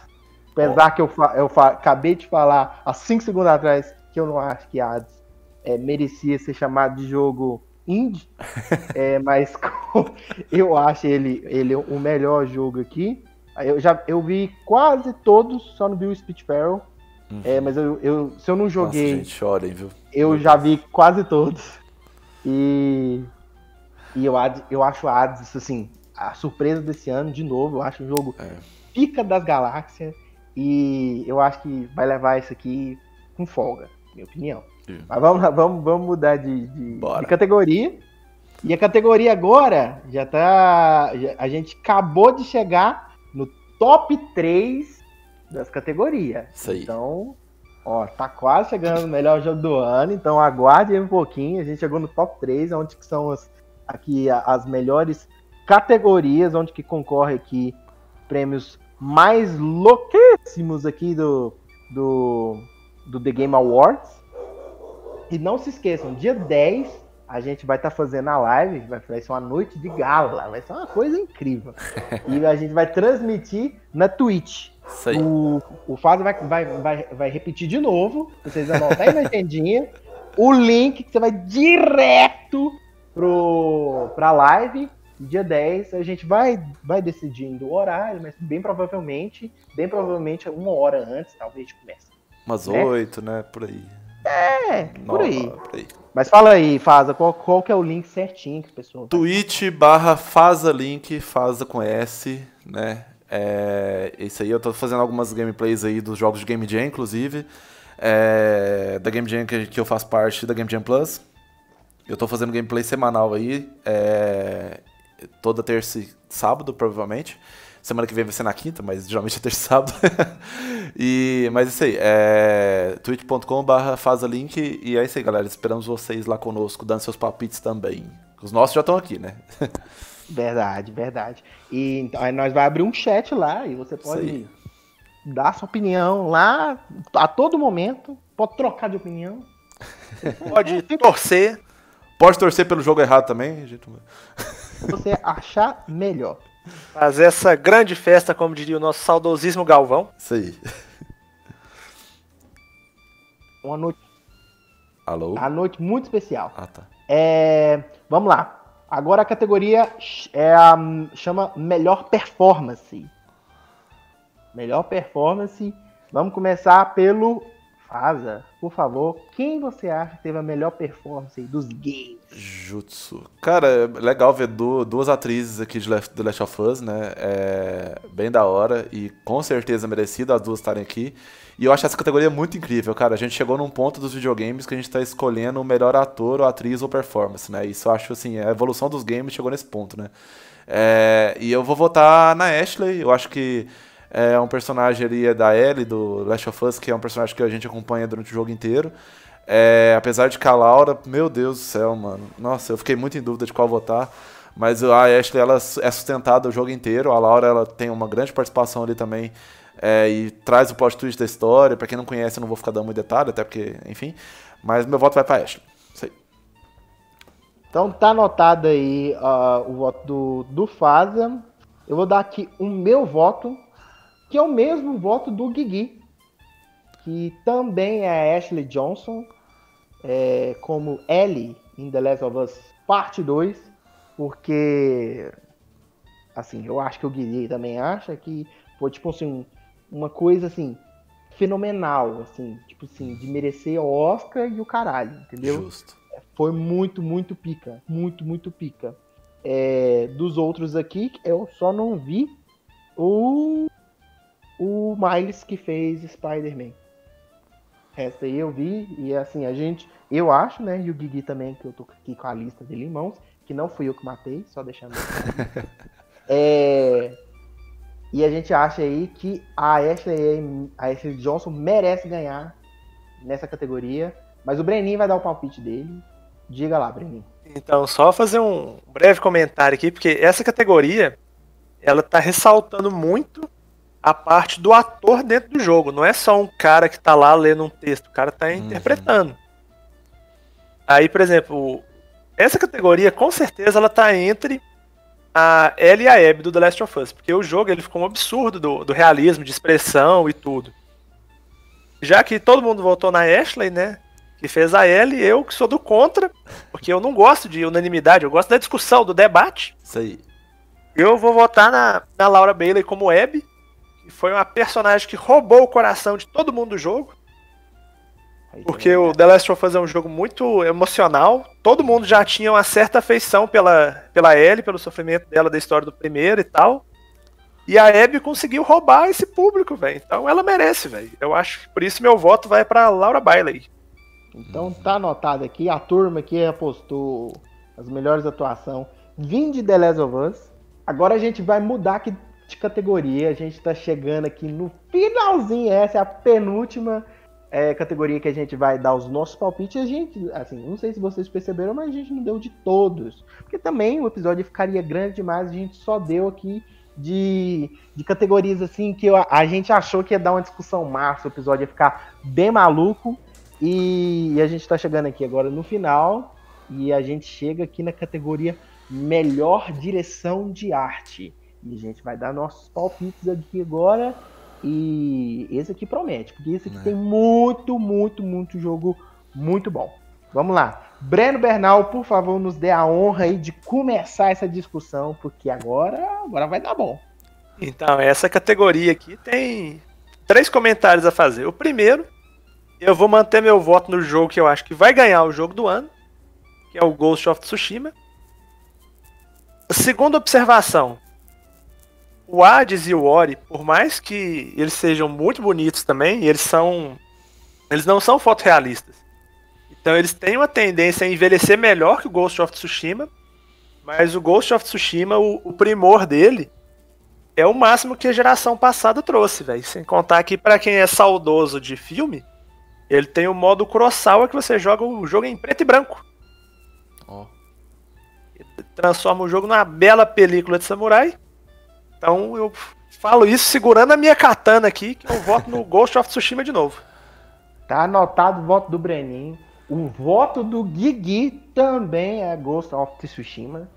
Speaker 1: Apesar que eu, fa- eu fa- acabei de falar há 5 segundos atrás que eu não acho que Hades é, merecia ser chamado de jogo indie. É, mas eu acho ele, ele o melhor jogo aqui. Eu já eu vi quase todos, só não vi o Spitfire. É, mas eu, eu- se eu não joguei.
Speaker 4: Nossa, gente, chorem, viu?
Speaker 1: Eu já vi quase todos. E, e eu, eu acho a Hades, assim, a surpresa desse ano, de novo, eu acho um jogo
Speaker 4: É.
Speaker 1: pica das galáxias. E eu acho que vai levar isso aqui com folga, minha opinião.
Speaker 4: Sim.
Speaker 1: Mas vamos lá, vamos, vamos mudar de, de- de categoria. E a categoria agora já tá. já- a gente acabou de chegar no top 3 das categorias.
Speaker 4: Isso aí.
Speaker 1: Então, ó, tá quase chegando no melhor jogo do ano, então aguarde aí um pouquinho. A gente chegou no top 3, onde que são as, aqui as melhores categorias, onde que concorre aqui prêmios mais louquíssimos aqui do, do, do The Game Awards. E não se esqueçam, dia 10 a gente vai estar fazendo a live, vai vai ser uma noite de gala, vai ser uma coisa incrível. e a gente vai transmitir na Twitch.
Speaker 4: Isso aí.
Speaker 1: O, o Fábio vai, vai, vai, vai repetir de novo, vocês anotarem na agendinha, o link que você vai direto pro, pra live. Dia 10 a gente vai, vai decidindo o horário, mas bem provavelmente, bem provavelmente uma hora antes, talvez a gente comece.
Speaker 4: Umas
Speaker 1: né?
Speaker 4: oito, né? Por aí.
Speaker 1: É, por aí.
Speaker 4: Por aí.
Speaker 1: Mas fala aí, Faza, qual, qual que é o link certinho que o pessoal.
Speaker 4: Twitch barra Faza Link, Faza com S, né? É, isso aí, eu tô fazendo algumas gameplays aí dos jogos de Game Jam, inclusive. É, da Game Jam que, que eu faço parte da Game Jam Plus. Eu tô fazendo gameplay semanal aí. é, toda terça e sábado, provavelmente. Semana que vem vai ser na quinta, mas geralmente é terça e sábado. e, mas isso aí, é twitch.com.br fazalink. E é isso aí, galera. Esperamos vocês lá conosco, dando seus palpites também. Os nossos já estão aqui, né?
Speaker 1: Verdade, verdade. E então, aí nós vai abrir um chat lá e você pode dar sua opinião lá a todo momento. Pode trocar de opinião.
Speaker 2: Pode torcer.
Speaker 4: Pode torcer pelo jogo errado também.
Speaker 1: você achar melhor.
Speaker 2: Fazer essa grande festa, como diria o nosso saudosismo Galvão.
Speaker 4: Isso aí.
Speaker 1: Uma noite,
Speaker 4: Alô?
Speaker 1: uma noite muito especial.
Speaker 4: Ah, tá.
Speaker 1: É, vamos lá. Agora a categoria é a, chama Melhor Performance. Melhor Performance. Vamos começar pelo Faza. Por favor, quem você acha que teve a melhor performance dos games?
Speaker 4: Jutsu. Cara, é legal ver du- duas atrizes aqui de Left- Last of Us, né? É bem da hora e com certeza merecido as duas estarem aqui. E eu acho essa categoria muito incrível, cara. A gente chegou num ponto dos videogames que a gente tá escolhendo o melhor ator ou atriz ou performance, né? Isso eu acho assim, a evolução dos games chegou nesse ponto, né? É, e eu vou votar na Ashley, eu acho que é um personagem ali da Ellie, do Last of Us, que é um personagem que a gente acompanha durante o jogo inteiro. É, apesar de que a Laura, meu Deus do céu, mano. Nossa, eu fiquei muito em dúvida de qual votar. Mas a Ashley, ela é sustentada o jogo inteiro. A Laura, ela tem uma grande participação ali também. é, e traz o plot twist da história. Pra quem não conhece, eu não vou ficar dando muito detalhe, até porque, enfim. Mas meu voto vai pra Ashley. Aí.
Speaker 1: Então tá anotado aí ah, o voto do, do Faza. Eu vou dar aqui o meu voto, que é o mesmo voto do Guigui, que também é a Ashley Johnson, é, como Ellie em The Last of Us Parte 2, porque assim, eu acho que o Guigui também acha que foi tipo assim, um- uma coisa assim fenomenal, assim, tipo assim, de merecer o Oscar e o caralho, entendeu?
Speaker 4: Justo.
Speaker 1: foi muito, muito pica. Muito, muito pica. É, dos outros aqui, eu só não vi o, o Miles que fez Spider-Man. Essa aí eu vi, e assim, a gente, eu acho, né, e o Guigui também, que eu tô aqui com a lista dele em mãos, que não fui eu que matei, só deixando. é, e a gente acha aí que a Ashley, a Ashley Johnson merece ganhar nessa categoria, mas o Breninho vai dar o palpite dele. Diga lá, Breninho.
Speaker 2: Então, só fazer um breve comentário aqui, porque essa categoria, ela tá ressaltando muito a parte do ator dentro do jogo. Não é só um cara que tá lá lendo um texto, o cara tá
Speaker 4: Uhum.
Speaker 2: interpretando. Aí, por exemplo, essa categoria com certeza ela tá entre a Ellie e a Abby do The Last of Us, porque o jogo ele ficou um absurdo do, do realismo, de expressão e tudo. Já que todo mundo votou na Ashley, né? Que fez a Ellie, eu que sou do contra, porque eu não gosto de unanimidade, eu gosto da discussão, do debate.
Speaker 4: Isso aí.
Speaker 2: Eu vou votar na, na Laura Bailey como Abby, foi uma personagem que roubou o coração de todo mundo do jogo. Porque o The Last of Us é um jogo muito emocional. Todo mundo já tinha uma certa afeição pela, pela Ellie, pelo sofrimento dela da história do primeiro e tal. E a Abby conseguiu roubar esse público, velho. Então ela merece, velho. Eu acho que por isso meu voto vai pra Laura Bailey.
Speaker 1: Então tá anotado aqui, a turma que apostou as melhores atuações vim de The Last of Us. Agora a gente vai mudar aqui de categoria, a gente tá chegando aqui no finalzinho, essa é a penúltima é, categoria que a gente vai dar os nossos palpites. A gente, assim, não sei se vocês perceberam, mas a gente não deu de todos. Porque também o episódio ficaria grande demais, a gente só deu aqui de, de categorias assim que eu- a gente achou que ia dar uma discussão massa, o episódio ia ficar bem maluco. E a gente tá chegando aqui agora no final. E a gente chega aqui na categoria Melhor Direção de Arte. E a gente vai dar nossos palpites aqui agora. E esse aqui promete, porque esse aqui
Speaker 4: Né.
Speaker 1: tem muito, muito, muito jogo muito bom. Vamos lá. Breno Bernal, por favor, nos dê a honra aí de começar essa discussão, porque agora, agora vai dar bom.
Speaker 2: Então, essa categoria aqui tem três comentários a fazer. O primeiro, eu vou manter meu voto no jogo que eu acho que vai ganhar o jogo do ano, que é o Ghost of Tsushima. A segunda observação, o Hades e o Ori, por mais que eles sejam muito bonitos também, eles são eles não são fotorrealistas. Então eles têm uma tendência a envelhecer melhor que o Ghost of Tsushima, mas o Ghost of Tsushima, o, o primor dele é o máximo que a geração passada trouxe, velho. Sem contar que pra quem é saudoso de filme, ele tem o modo Kurosawa que você joga o jogo em preto e branco.
Speaker 4: Ó.
Speaker 2: Transforma o jogo numa bela película de samurai. Então eu falo isso segurando a minha katana aqui, que eu voto no Ghost of Tsushima de novo.
Speaker 1: Tá anotado o voto do Breninho. O voto do Guigui também é Ghost of Tsushima.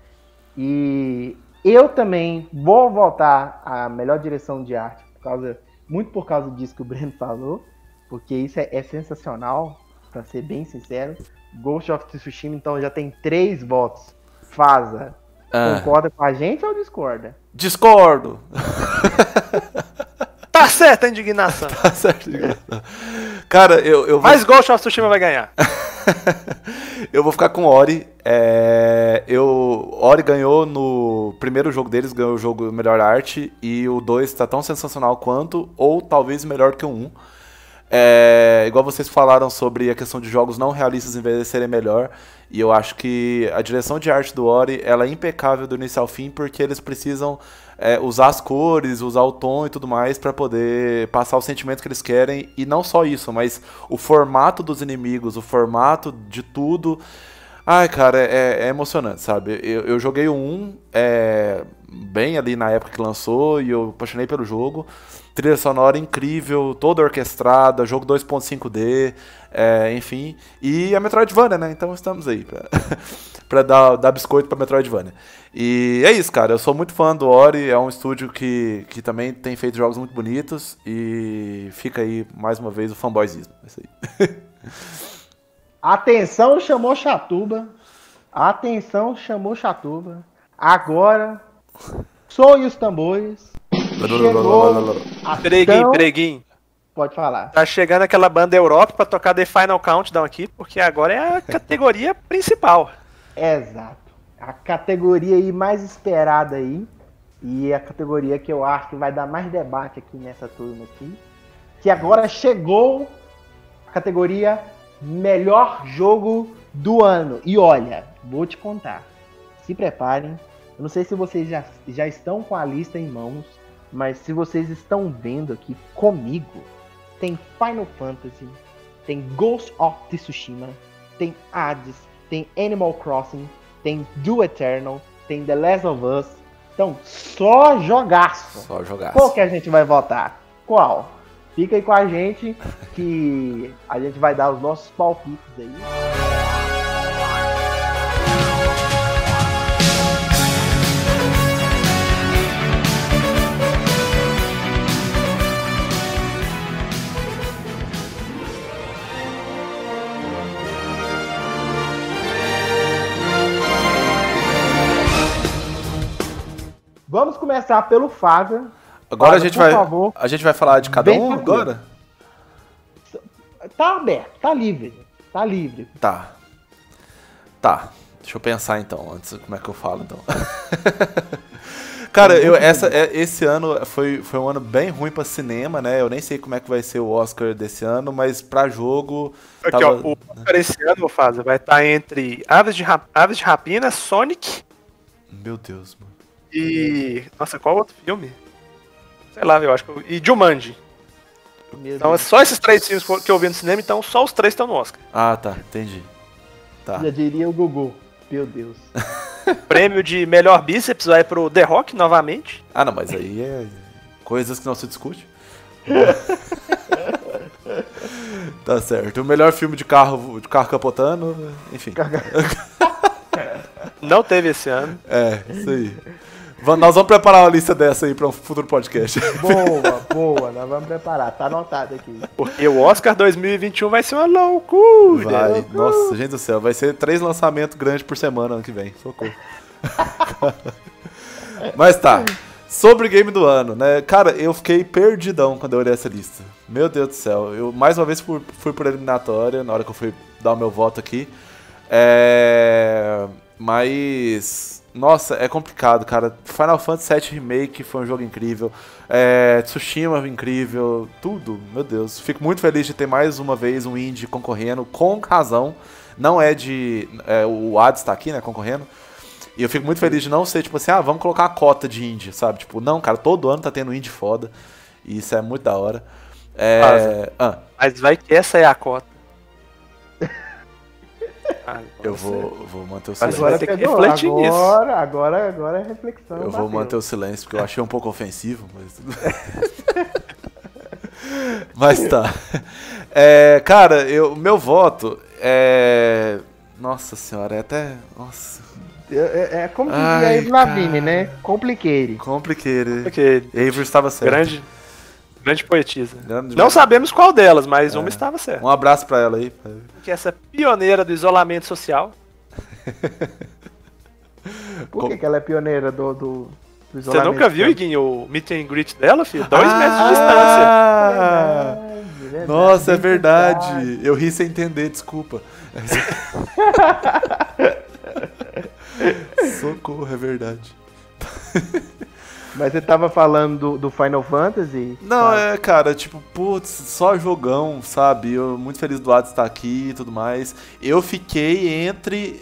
Speaker 1: E eu também vou votar a melhor direção de arte, por causa, muito por causa disso que o Breno falou, porque isso é, é sensacional, pra ser bem sincero. Ghost of Tsushima, então, já tem três votos. Faza,
Speaker 4: Ah,
Speaker 1: concorda com a gente ou discorda?
Speaker 4: discordo.
Speaker 2: Tá certa a indignação.
Speaker 4: Tá certo. Cara, eu, eu vou.
Speaker 2: Mas Ghost of Tsushima vai ganhar.
Speaker 4: eu vou ficar com Ori. É, eu, Ori ganhou no primeiro jogo deles, ganhou o jogo Melhor Arte. E o 2 tá tão sensacional quanto, ou talvez melhor que o 1. Um. É, igual vocês falaram sobre a questão de jogos não realistas envelhecerem melhor. E eu acho que a direção de arte do Ori ela é impecável do início ao fim, porque eles precisam é, usar as cores, usar o tom e tudo mais para poder passar o sentimento que eles querem. E não só isso, mas o formato dos inimigos, o formato de tudo. Ai, cara, é, é emocionante, sabe? Eu, eu joguei o 1 é, bem ali na época que lançou e eu apaixonei pelo jogo. Trilha sonora incrível, toda orquestrada, jogo 2.5D, é, enfim. E a Metroidvania, né? Então estamos aí pra, pra dar, dar biscoito pra Metroidvania. E é isso, cara. Eu sou muito fã do Ori, é um estúdio que, que também tem feito jogos muito bonitos. E fica aí, mais uma vez, o fanboyzismo. É isso aí.
Speaker 1: Atenção, chamou Chatuba. Atenção, chamou Chatuba. Agora, soe os tambores. Chegou a
Speaker 2: Preguinho,
Speaker 1: tão-
Speaker 2: preguinho.
Speaker 1: Pode falar.
Speaker 2: Tá chegando aquela banda Europe pra tocar The Final Countdown aqui, porque agora é a categoria principal.
Speaker 1: Exato. A categoria aí mais esperada aí. E a categoria que eu acho que vai dar mais debate aqui nessa turma aqui. Que agora chegou a categoria melhor jogo do ano. E olha, vou te contar. Se preparem. Eu não sei se vocês já, já estão com a lista em mãos. Mas se vocês estão vendo aqui comigo, tem Final Fantasy, tem Ghost of Tsushima, tem Hades, tem Animal Crossing, tem Do Eternal, tem The Last of Us, Então, só jogaço.
Speaker 4: Só jogar.
Speaker 1: Qual que a gente vai votar? Qual? Fica aí com a gente que a gente vai dar os nossos palpites aí. Vamos começar pelo Fábio.
Speaker 4: Agora a gente
Speaker 1: por
Speaker 4: vai.
Speaker 1: favor.
Speaker 4: A gente vai falar de cada
Speaker 1: Bem
Speaker 4: um
Speaker 1: tranquilo.
Speaker 4: agora?
Speaker 1: Tá aberto, tá livre. Tá livre.
Speaker 4: Tá. Tá. Deixa eu pensar então, antes como é que eu falo então. Cara, eu, essa, é- esse ano foi, foi um ano bem ruim pra cinema, né? Eu nem sei como é que vai ser o Oscar desse ano, mas pra jogo.
Speaker 2: Aqui,
Speaker 4: tava-
Speaker 2: ó, o Oscar esse ano, Fábio, vai estar entre Aves de, Rap- Aves de Rapina, Sonic
Speaker 4: Meu Deus, mano.
Speaker 2: E. Nossa, qual outro filme? Sei lá, eu acho que. E Jumanji.
Speaker 1: Meu
Speaker 2: Então é
Speaker 1: Deus.
Speaker 2: só esses três filmes que eu vi no cinema, então só os três estão no Oscar.
Speaker 4: Ah, tá, entendi. Tá.
Speaker 1: Já diria o Gugu. Meu Deus.
Speaker 2: Prêmio de melhor bíceps vai pro The Rock novamente.
Speaker 4: Ah, não, mas aí é coisas que não se discute. tá certo. O melhor filme de carro, de carro capotando, enfim.
Speaker 2: Não teve esse ano.
Speaker 4: É, isso aí. Nós vamos preparar uma lista dessa aí para um futuro podcast.
Speaker 1: Boa, boa. Nós vamos preparar. Tá anotado aqui.
Speaker 2: Porque o Oscar 2021 vai ser uma loucura.
Speaker 4: Vai, nossa, gente do céu, vai ser três lançamentos grandes por semana ano que vem. Socorro. Mas tá. Sobre game do ano, né? Cara, eu fiquei perdidão quando eu olhei essa lista. Meu Deus do céu. Eu mais uma vez fui, fui por eliminatória na hora que eu fui dar o meu voto aqui. É... Mas. Nossa, é complicado, cara. Final Fantasy VII Remake foi um jogo incrível. É, Tsushima incrível. Tudo, meu Deus. Fico muito feliz de ter mais uma vez um indie concorrendo, com razão. Não é de. é, o Hades tá aqui, né? Concorrendo. E eu fico muito feliz de não ser, tipo assim, ah, vamos colocar uma cota de indie, sabe? Tipo, não, cara, todo ano tá tendo indie foda. E isso é muito da hora. É. Ah,
Speaker 2: Mas vai que essa é a cota. Ah,
Speaker 4: eu vou, vou manter o
Speaker 2: Mas
Speaker 4: silêncio.
Speaker 2: ter que refletir nisso.
Speaker 1: agora, Agora, agora é reflexão.
Speaker 4: Eu vou manter o silêncio, porque eu achei um pouco ofensivo, mas tudo Mas tá. É, cara, eu, meu voto é. Nossa senhora, é até. Nossa.
Speaker 1: É, é como dizia
Speaker 4: Ai,
Speaker 1: aí Lavigne,
Speaker 4: cara.
Speaker 1: né? Compliquei.
Speaker 4: Complicated.
Speaker 2: Porque
Speaker 4: Avery estava certo.
Speaker 2: grande, grande poetisa.
Speaker 4: Grande-
Speaker 2: Não sabemos qual delas, mas
Speaker 4: É.
Speaker 2: uma estava certa.
Speaker 4: Um abraço pra ela aí.
Speaker 2: Que essa pioneira do isolamento social.
Speaker 1: Por que, que ela é pioneira do, do, do
Speaker 2: Você nunca viu, Iguinho, o meet and greet dela, filho? Dois
Speaker 4: Ah!
Speaker 2: metros de distância.
Speaker 1: Verdade, verdade,
Speaker 4: Nossa, é
Speaker 1: verdade.
Speaker 4: verdade. Eu ri sem entender, desculpa. Socorro, é verdade.
Speaker 1: Mas você tava falando do, do Final Fantasy?
Speaker 4: Não, é, cara, tipo, putz, só jogão, sabe? Eu muito feliz do lado de estar aqui e tudo mais. Eu fiquei entre.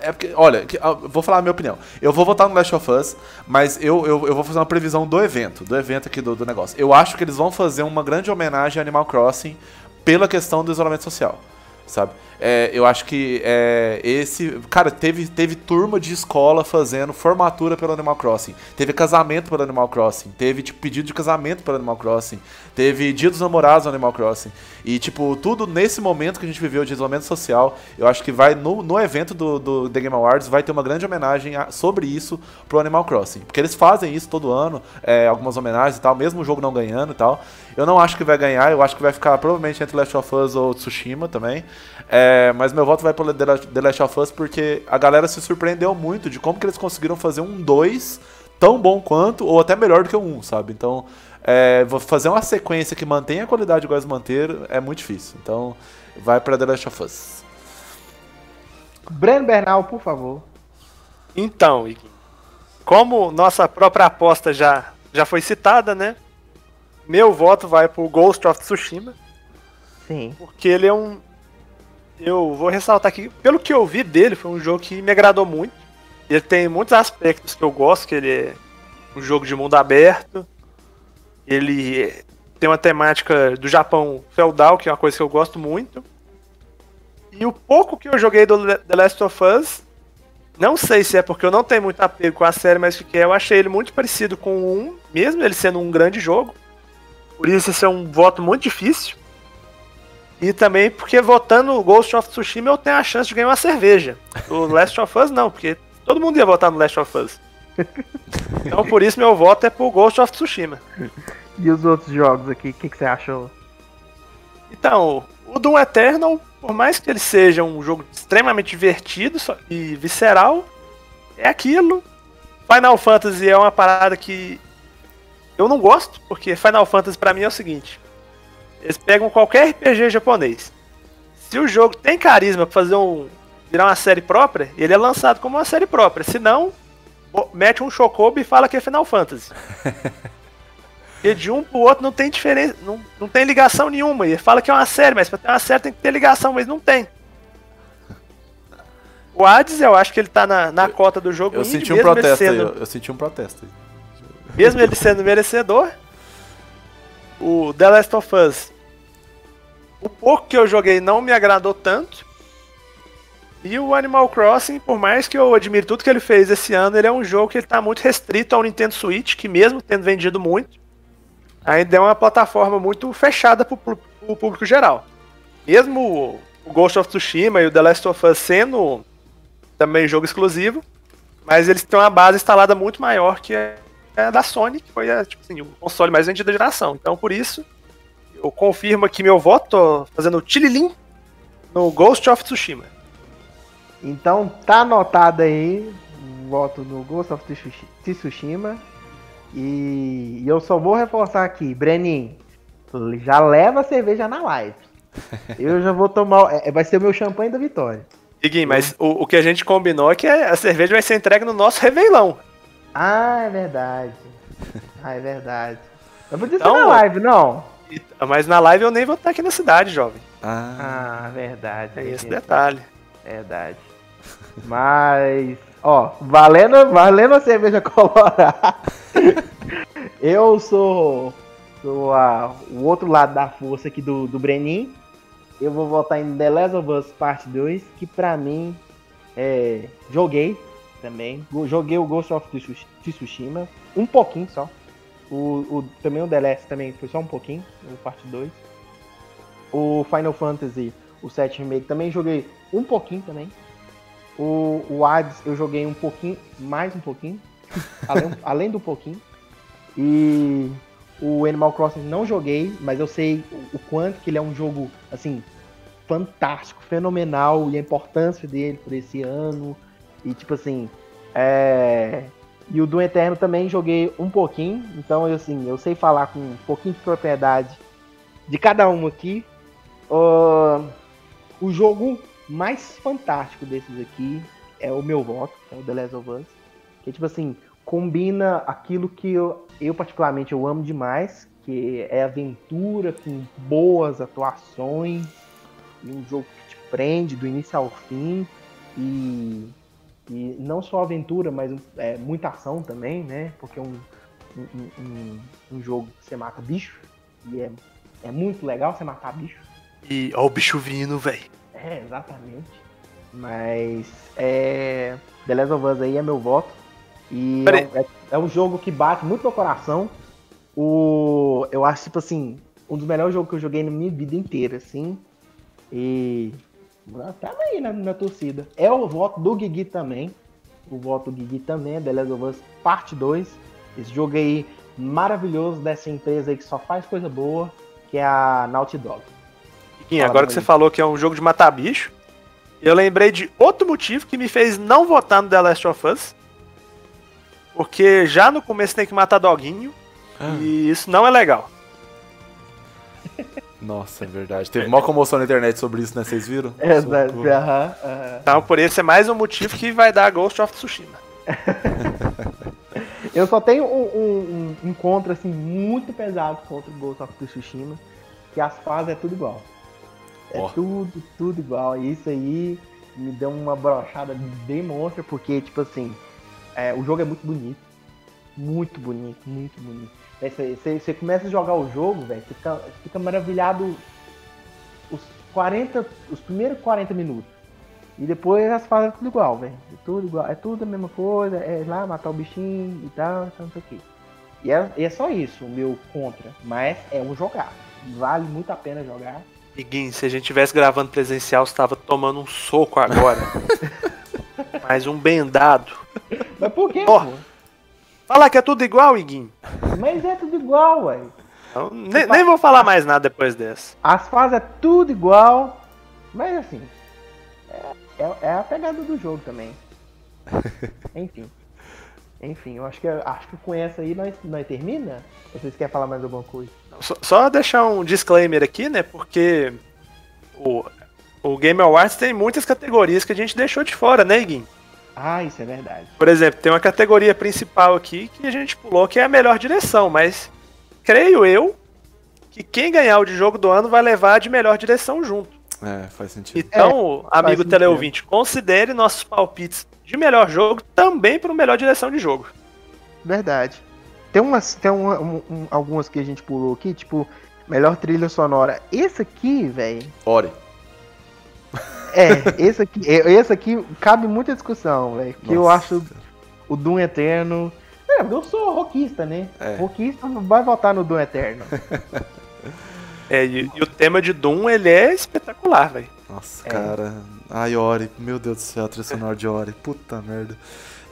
Speaker 4: É porque, olha, ah, vou falar a minha opinião. Eu vou votar no Last of Us, mas eu, eu, eu vou fazer uma previsão do evento, do evento aqui do, do negócio. Eu acho que eles vão fazer uma grande homenagem a Animal Crossing pela questão do isolamento social, sabe? É, eu acho que é, esse. Cara, teve, teve turma de escola fazendo formatura pelo Animal Crossing. Teve casamento pelo Animal Crossing. Teve, tipo, pedido de casamento pelo Animal Crossing. Teve dia dos namorados no Animal Crossing. E, tipo, tudo nesse momento que a gente viveu de isolamento social, eu acho que vai, no, no evento do, do The Game Awards, vai ter uma grande homenagem a- sobre isso pro Animal Crossing. Porque eles fazem isso todo ano, é, algumas homenagens e tal, mesmo o jogo não ganhando e tal. Eu não acho que vai ganhar, eu acho que vai ficar provavelmente entre Last of Us ou Tsushima também. É, mas meu voto vai pro The La- The Last of Us porque a galera se surpreendeu muito de como que eles conseguiram fazer um 2 tão bom quanto, ou até melhor do que o 1, sabe? Então, é, fazer uma sequência que mantenha a qualidade igual eles manteram é muito difícil. Então, vai pra The Last of Us.
Speaker 1: Breno Bernal, por favor.
Speaker 2: Então, como nossa própria aposta já, já foi citada, né? Meu voto vai pro Ghost of Tsushima,
Speaker 1: Sim.
Speaker 2: porque ele é um. Eu vou ressaltar aqui, pelo que eu vi dele, foi um jogo que me agradou muito. Ele tem muitos aspectos que eu gosto, que ele é um jogo de mundo aberto. Ele tem uma temática do Japão feudal, que é uma coisa que eu gosto muito. E o pouco que eu joguei do The Last of Us não sei se é porque eu não tenho muito apego com a série, mas que eu achei ele muito parecido com o 1, mesmo ele sendo um grande jogo. Por isso esse é um voto muito difícil. E também porque votando o Ghost of Tsushima eu tenho a chance de ganhar uma cerveja. O Last of Us não, porque todo mundo ia votar no Last of Us. Então por isso meu voto é pro Ghost of Tsushima.
Speaker 1: E os outros jogos aqui, o que, que você achou?
Speaker 2: Então, o Doom Eternal, por mais que ele seja um jogo extremamente divertido e visceral, é aquilo. Final Fantasy é uma parada que eu não gosto, porque Final Fantasy pra mim é o seguinte: eles pegam qualquer RPG japonês. Se o jogo tem carisma pra fazer um virar uma série própria, ele é lançado como uma série própria. Se não, mete um Chocobo e fala que é Final Fantasy. Porque de um pro outro não tem diferença, não, não tem ligação nenhuma. E fala que é uma série, mas pra ter uma série tem que ter ligação, mas não tem. O Hades, eu acho que ele tá na, na cota do jogo
Speaker 4: Eu
Speaker 2: indie,
Speaker 4: senti um protesto aí,
Speaker 2: sendo-
Speaker 4: eu, eu senti um protesto aí.
Speaker 2: mesmo ele sendo merecedor. O The Last of Us. O pouco que eu joguei não me agradou tanto. E o Animal Crossing, por mais que eu admire tudo que ele fez esse ano, ele é um jogo que ele tá muito restrito ao Nintendo Switch, que mesmo tendo vendido muito, ainda é uma plataforma muito fechada pro- pro público geral. Mesmo o- o Ghost of Tsushima e o The Last of Us sendo também jogo exclusivo, mas eles têm uma base instalada muito maior que é a da Sony, que foi tipo assim, o console mais vendido da geração. Então, por isso, eu confirmo aqui meu voto, tô fazendo tililim no Ghost of Tsushima.
Speaker 1: Então tá anotado aí, voto no Ghost of Tsushi- Tsushima. E, eu só vou reforçar aqui, Brenin, já leva a cerveja na live. Eu já vou tomar, é, vai ser o meu champanhe da vitória.
Speaker 2: Iguinho, mas o, o que a gente combinou é que a cerveja vai ser entregue no nosso reveilão.
Speaker 1: Ah, é verdade. Ah, é verdade. Não podia ser
Speaker 2: Então,
Speaker 1: na live, não.
Speaker 2: Mas na live eu nem vou estar aqui na cidade, jovem.
Speaker 4: Ah,
Speaker 1: Ah, verdade.
Speaker 2: É esse detalhe.
Speaker 1: Verdade. Mas, ó, valendo, valendo a cerveja colorada. eu sou, sou a, o outro lado da força aqui do, do Brenin. Eu vou votar em The Last of Us Part 2, que pra mim é, joguei também. Joguei o Ghost of Tsush- Tsushima, um pouquinho só. O, o- também o The também foi só um pouquinho, o Parte 2. O Final Fantasy, o 7 Remake, também joguei um pouquinho também. O, o Hades eu joguei um pouquinho, mais um pouquinho, além, além do pouquinho. E o Animal Crossing não joguei, mas eu sei o, o quanto que ele é um jogo, assim, fantástico, fenomenal, e a importância dele por esse ano. E tipo assim, é... E o Doom Eterno também joguei um pouquinho, então eu assim, eu sei falar com um pouquinho de propriedade de cada um aqui. Ahn, o jogo mais fantástico desses aqui é o meu voto, é o The Last of Us. Que tipo assim, combina aquilo que eu, eu particularmente eu amo demais, que é aventura com boas atuações, e um jogo que te prende do início ao fim e, e não só aventura, mas é, muita ação também, né? Porque é um, um, um, um jogo que você mata bicho e é, é muito legal você matar bicho.
Speaker 2: E ó o bicho vindo, velho.
Speaker 1: É, exatamente. Mas é. The Last of Us aí é meu voto. E é, é- é um jogo que bate muito no coração. O, eu acho, tipo assim, um dos melhores jogos que eu joguei na minha vida inteira, assim. E. Tava aí na, na torcida. É o voto do Guigui também. O voto do Guigui também é The Last of Us Parte 2. Esse jogo aí maravilhoso dessa empresa aí que só faz coisa boa, que é a Naughty Dog.
Speaker 2: Iguinho,
Speaker 1: Fala,
Speaker 2: agora que você falou que é um jogo de matar bicho, eu lembrei de outro motivo que me fez não votar no The Last of Us. Porque já no começo tem que matar doguinho.
Speaker 4: Ah.
Speaker 2: E isso não é legal.
Speaker 4: Nossa, é verdade. Teve uma comoção na internet sobre isso, né? Vocês viram?
Speaker 1: Exato.
Speaker 4: Socorro.
Speaker 1: aham, aham.
Speaker 2: Então, por esse é mais um motivo que vai dar Ghost of Tsushima.
Speaker 1: Eu só tenho um, um- um encontro assim muito pesado contra o Ghost of Tsushima, que as fases é tudo igual. É
Speaker 4: Ó.
Speaker 1: tudo, tudo igual. E isso aí me deu uma brochada bem monstra, porque, tipo assim, é, o jogo é muito bonito. Muito bonito, muito bonito. Aí Você, começa a jogar o jogo, velho, você fica, fica maravilhado os 40, os primeiros 40 minutos. E depois as fases é tudo igual, velho. É tudo igual, é tudo a mesma coisa, é lá matar o bichinho e tal, não sei o que. E é, é só isso, o meu contra. Mas é um jogar. Vale muito a pena jogar.
Speaker 2: Iguinho, se a gente tivesse gravando presencial, você tava tomando um soco agora. Mais um bendado.
Speaker 1: Mas por quê,
Speaker 2: Ó.
Speaker 1: pô?
Speaker 2: Fala que é tudo igual, Iguinho.
Speaker 1: Mas é tudo igual, ué.
Speaker 2: Então, nem, nem vou falar mais nada depois dessa.
Speaker 1: As fases é tudo igual. Mas assim. É, é- é a pegada do jogo também. Enfim. Enfim, eu acho que acho que com essa aí nós, nós termina. Ou vocês querem falar mais alguma coisa?
Speaker 2: Só, só deixar um disclaimer aqui, né? Porque o, o Game Awards tem muitas categorias que a gente deixou de fora, né, Iguinho?
Speaker 1: Ah, isso é verdade.
Speaker 2: Por exemplo, tem uma categoria principal aqui que a gente pulou que é a melhor direção, mas creio eu que quem ganhar o de jogo do ano vai levar a de melhor direção junto.
Speaker 4: É, faz sentido.
Speaker 2: Então, amigo
Speaker 1: sentido.
Speaker 2: teleouvinte, considere nossos palpites de melhor jogo também para o melhor direção de jogo.
Speaker 1: Verdade. Tem umas. Tem uma- um- um- algumas que a gente pulou aqui, tipo, melhor trilha sonora. Esse aqui, velho.
Speaker 4: Ore.
Speaker 1: É, esse aqui, é, esse aqui cabe muita discussão, velho. Que eu acho o Doom Eterno. É, eu sou rockista, né?
Speaker 4: É.
Speaker 1: Rockista vai votar no Doom Eterno.
Speaker 2: É, e, e o tema de Doom, ele é espetacular, velho.
Speaker 4: Nossa,
Speaker 1: É.
Speaker 4: cara. Ai, Ori. Meu Deus do céu, a trilha sonora de Ori. Puta merda.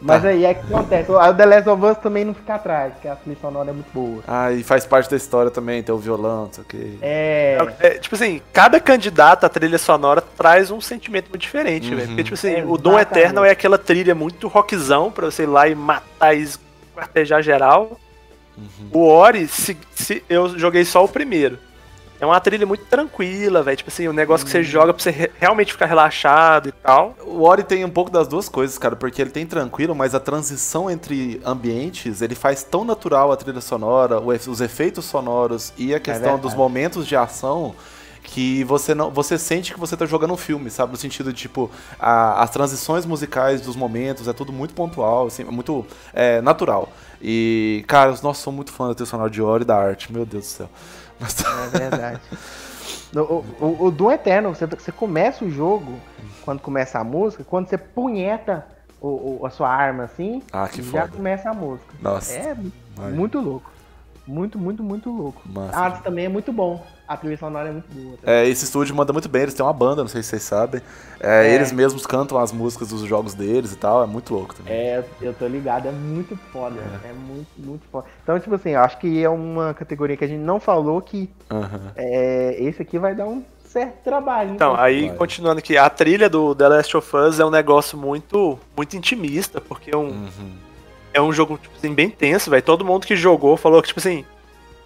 Speaker 1: Mas
Speaker 4: Tá.
Speaker 1: aí é que acontece. O The Last of Us também não fica atrás, porque a trilha sonora é muito boa.
Speaker 4: Ah, e faz parte da história também, tem o violão, não sei o que.
Speaker 1: É.
Speaker 2: É, tipo assim, cada candidato à trilha sonora traz um sentimento muito diferente,
Speaker 4: Uhum.
Speaker 2: velho. Porque, tipo assim,
Speaker 1: É,
Speaker 2: o
Speaker 1: exatamente.
Speaker 2: Eternal é aquela trilha muito rockzão pra você ir lá e matar e esquartejar geral.
Speaker 4: Uhum.
Speaker 2: O Ori, se, se- eu joguei só o primeiro. É uma trilha muito tranquila, velho. Tipo assim, um negócio que você joga pra você re- realmente ficar relaxado e tal.
Speaker 4: O Ori tem um pouco das duas coisas, cara, porque ele tem tranquilo, mas a transição entre ambientes, ele faz tão natural a trilha sonora, o os efeitos sonoros e a questão
Speaker 1: verdade.
Speaker 4: dos momentos de ação que você não você sente que você tá jogando um filme, sabe? No sentido de, tipo, a- as transições musicais dos momentos, é tudo muito pontual, assim, muito é, natural. E, cara, os nossos são muito fãs da trilha sonora de Ori e da arte, meu Deus do céu.
Speaker 1: É verdade. O, o, o Doom Eterno, você, você começa o jogo, quando começa a música, quando você punheta o, o- a sua arma assim,
Speaker 4: ah,
Speaker 1: já
Speaker 4: foda.
Speaker 1: começa a música.
Speaker 4: Nossa,
Speaker 1: É
Speaker 4: vai.
Speaker 1: muito louco. Muito, muito, muito louco.
Speaker 4: Massa.
Speaker 1: A arte também é muito bom. A trilha sonora é muito boa. também.
Speaker 4: É, esse estúdio manda muito bem, eles têm uma banda, não sei se vocês sabem. É,
Speaker 1: É.
Speaker 4: Eles mesmos cantam as músicas dos jogos deles e tal, é muito louco também.
Speaker 1: É, eu tô ligado, é muito foda. É, muito, muito foda. Então, tipo assim, eu acho que é uma categoria que a gente não falou que é, esse aqui vai dar um certo trabalho.
Speaker 2: Então, aí,
Speaker 4: Vai.
Speaker 2: continuando aqui, a trilha do The Last of Us é um negócio muito, muito intimista, porque é um,
Speaker 4: Uhum.
Speaker 2: É um jogo, tipo assim, bem tenso, velho. Todo mundo que jogou falou que, tipo assim,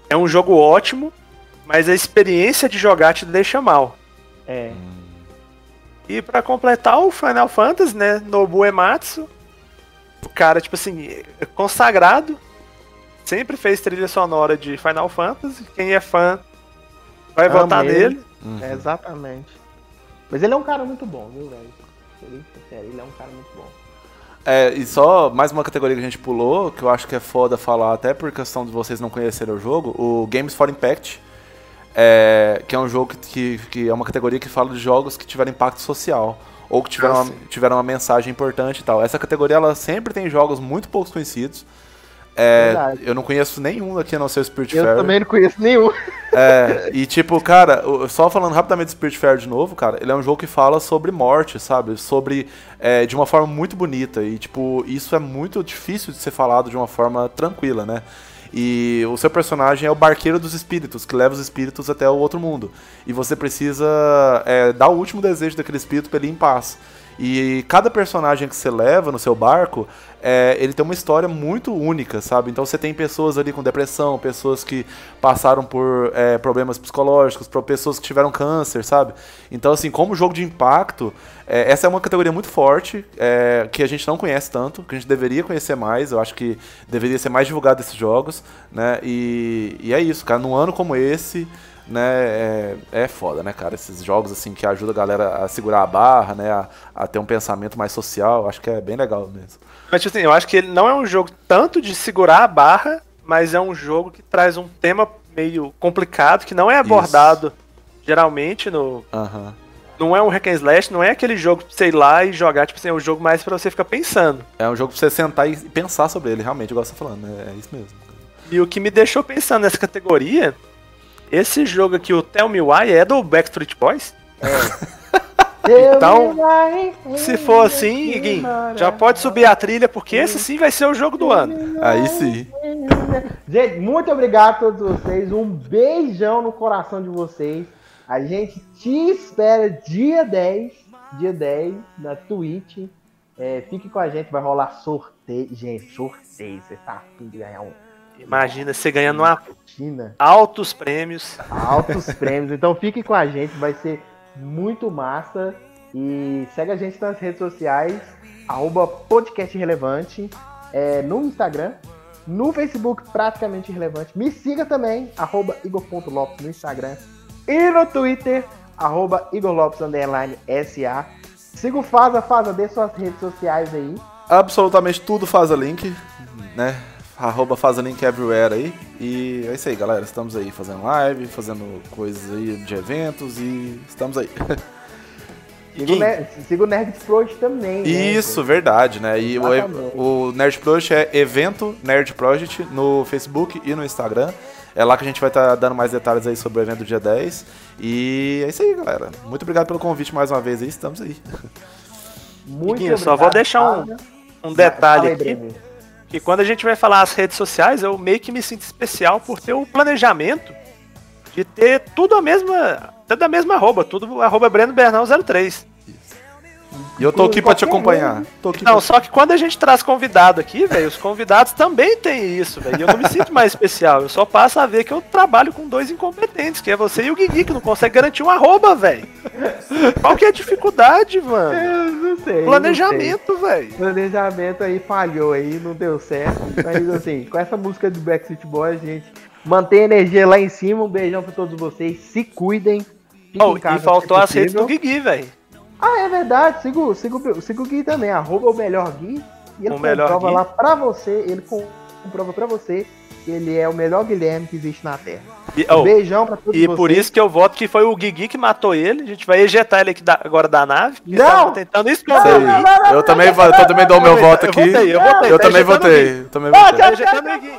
Speaker 2: é um jogo ótimo, mas a experiência de jogar te deixa mal.
Speaker 1: É.
Speaker 2: E pra completar o Final Fantasy, né, Nobu Ematsu, o cara, tipo assim, é consagrado, sempre fez trilha sonora de Final Fantasy, quem é fã vai
Speaker 1: Ama
Speaker 2: votar
Speaker 1: ele.
Speaker 2: nele.
Speaker 4: Uhum.
Speaker 1: É, exatamente. Mas ele é um cara muito bom, viu, velho? Ele é um cara muito bom.
Speaker 4: É, e só mais uma categoria que a gente pulou, que eu acho que é foda falar, até por questão de vocês não conhecerem o jogo, o Games for Impact, é, que é um jogo que, que, é uma categoria que fala de jogos que tiveram impacto social, ou que tiveram,
Speaker 2: Ah,
Speaker 4: uma, tiveram uma mensagem importante e tal. Essa categoria, ela sempre tem jogos muito poucos conhecidos. É, eu não conheço nenhum aqui a não ser o Spirit
Speaker 1: Eu também não conheço nenhum.
Speaker 4: É, e tipo, cara, só falando rapidamente do Spirit Fair de novo, cara, ele é um jogo que fala sobre morte, sabe? Sobre. é, de uma forma muito bonita. E, tipo, isso é muito difícil de ser falado de uma forma tranquila, né? E o seu personagem é o barqueiro dos espíritos, que leva os espíritos até o outro mundo. E você precisa é, dar o último desejo daquele espírito pra ele ir em paz. E cada personagem que você leva no seu barco, é, ele tem uma história muito única, sabe? Então você tem pessoas ali com depressão, pessoas que passaram por é, problemas psicológicos, pessoas que tiveram câncer, sabe? Então, assim, como jogo de impacto, é, essa é uma categoria muito forte, é, que a gente não conhece tanto, que a gente deveria conhecer mais, eu acho que deveria ser mais divulgado esses jogos, né? E, e é isso, cara, num ano como esse, né, é, é foda, né, cara? Esses jogos, assim, que ajudam a galera a segurar a barra, né, a, a ter um pensamento mais social, acho que é bem legal mesmo.
Speaker 2: Mas, tipo assim, eu acho que ele não é um jogo tanto de segurar a barra, mas é um jogo que traz um tema meio complicado, que não é abordado geralmente no,
Speaker 4: Aham.
Speaker 2: não é um hack and slash, não é aquele jogo pra você ir lá e jogar, tipo assim, é um jogo mais pra você ficar pensando.
Speaker 4: É um jogo pra você sentar e pensar sobre ele, realmente, igual você tá falando, né? É isso mesmo.
Speaker 2: E o que me deixou pensando nessa categoria, esse jogo aqui, o Tell Me Why, é do Backstreet Boys? Então, Se for assim, Gui, já pode subir a trilha, porque esse sim vai ser o jogo do ano.
Speaker 4: Aí sim.
Speaker 1: Gente, muito obrigado a todos vocês. Um beijão no coração de vocês. A gente te espera dia 10, dia 10, na Twitch. É, fique com a gente, vai rolar sorteio. Gente, sorteio. Você tá afim de ganhar um.
Speaker 2: Imagina você ganhando uma
Speaker 1: China.
Speaker 2: altos prêmios.
Speaker 1: Altos prêmios. Então fique com a gente, vai ser muito massa. E segue a gente nas redes sociais, arroba podcast relevante, é, no Instagram, no Facebook praticamente relevante. Me siga também, arroba igor.lopes no Instagram e no Twitter, arroba underline SA. Siga o Faza, Faza, dê suas redes sociais aí.
Speaker 4: Absolutamente tudo faz a link, né? Arroba faz everywhere aí. E é isso aí, galera. Estamos aí fazendo live, fazendo coisas aí de eventos e estamos aí.
Speaker 1: Siga o, Nerd, siga o Nerd Project também. né,
Speaker 4: Isso,
Speaker 1: gente?
Speaker 4: verdade, né? E o,
Speaker 1: Exatamente.
Speaker 4: o Nerd Project é evento Nerd Project no Facebook e no Instagram. É lá que a gente vai estar dando mais detalhes aí sobre o evento do dia 10. E é isso aí, galera. Muito obrigado pelo convite mais uma vez aí. Estamos aí.
Speaker 1: Muito
Speaker 2: Guinho, só
Speaker 1: obrigado,
Speaker 2: vou deixar um-
Speaker 1: Faza.
Speaker 2: Um detalhe aqui. Que quando a gente vai falar as redes sociais, eu meio que me sinto especial por ter o planejamento de ter tudo a mesma, tudo a mesma arroba, tudo arroba Breno Bernal 03.
Speaker 4: E eu tô aqui pra te acompanhar. Tô aqui
Speaker 2: Não,
Speaker 4: pra...
Speaker 2: só que quando a gente traz convidado aqui, velho, os convidados também têm isso, velho. E eu não me sinto mais especial. Eu só passo a ver que eu trabalho com dois incompetentes, que é você e o Guigui, que não consegue garantir um arroba, velho. Qual que é a dificuldade, mano?
Speaker 1: Eu não sei.
Speaker 2: Planejamento, velho.
Speaker 1: Planejamento aí falhou aí, não deu certo. Mas assim, com essa música do Backstreet Boys, gente, mantém a energia lá em cima. Um beijão pra todos vocês. Se cuidem.
Speaker 2: Oh, e faltou
Speaker 1: se
Speaker 2: as redes do. Guigui, velho.
Speaker 1: Ah, é verdade. Siga, o- siga, o- Gui também. Arroba o melhor Gui. E ele
Speaker 2: O
Speaker 1: comprova lá pra você. Ele com- comprova pra você que ele é o melhor Guilherme que existe na Terra.
Speaker 2: E,
Speaker 1: Um
Speaker 2: oh,
Speaker 1: beijão pra todos
Speaker 2: e
Speaker 1: vocês.
Speaker 2: por isso que eu voto que foi o Guigui que matou ele. A gente vai ejetar ele aqui da- agora da nave.
Speaker 1: Não!
Speaker 2: tentando
Speaker 4: aí.
Speaker 1: não, não, não,
Speaker 4: Eu também, vou- eu também dou meu
Speaker 2: Eu
Speaker 4: voto
Speaker 2: votei,
Speaker 4: aqui.
Speaker 2: eu votei,
Speaker 4: Eu
Speaker 2: tá
Speaker 4: também
Speaker 2: ejetando o
Speaker 4: votei. Eu também votei.
Speaker 2: Tá ejetando o Guigui.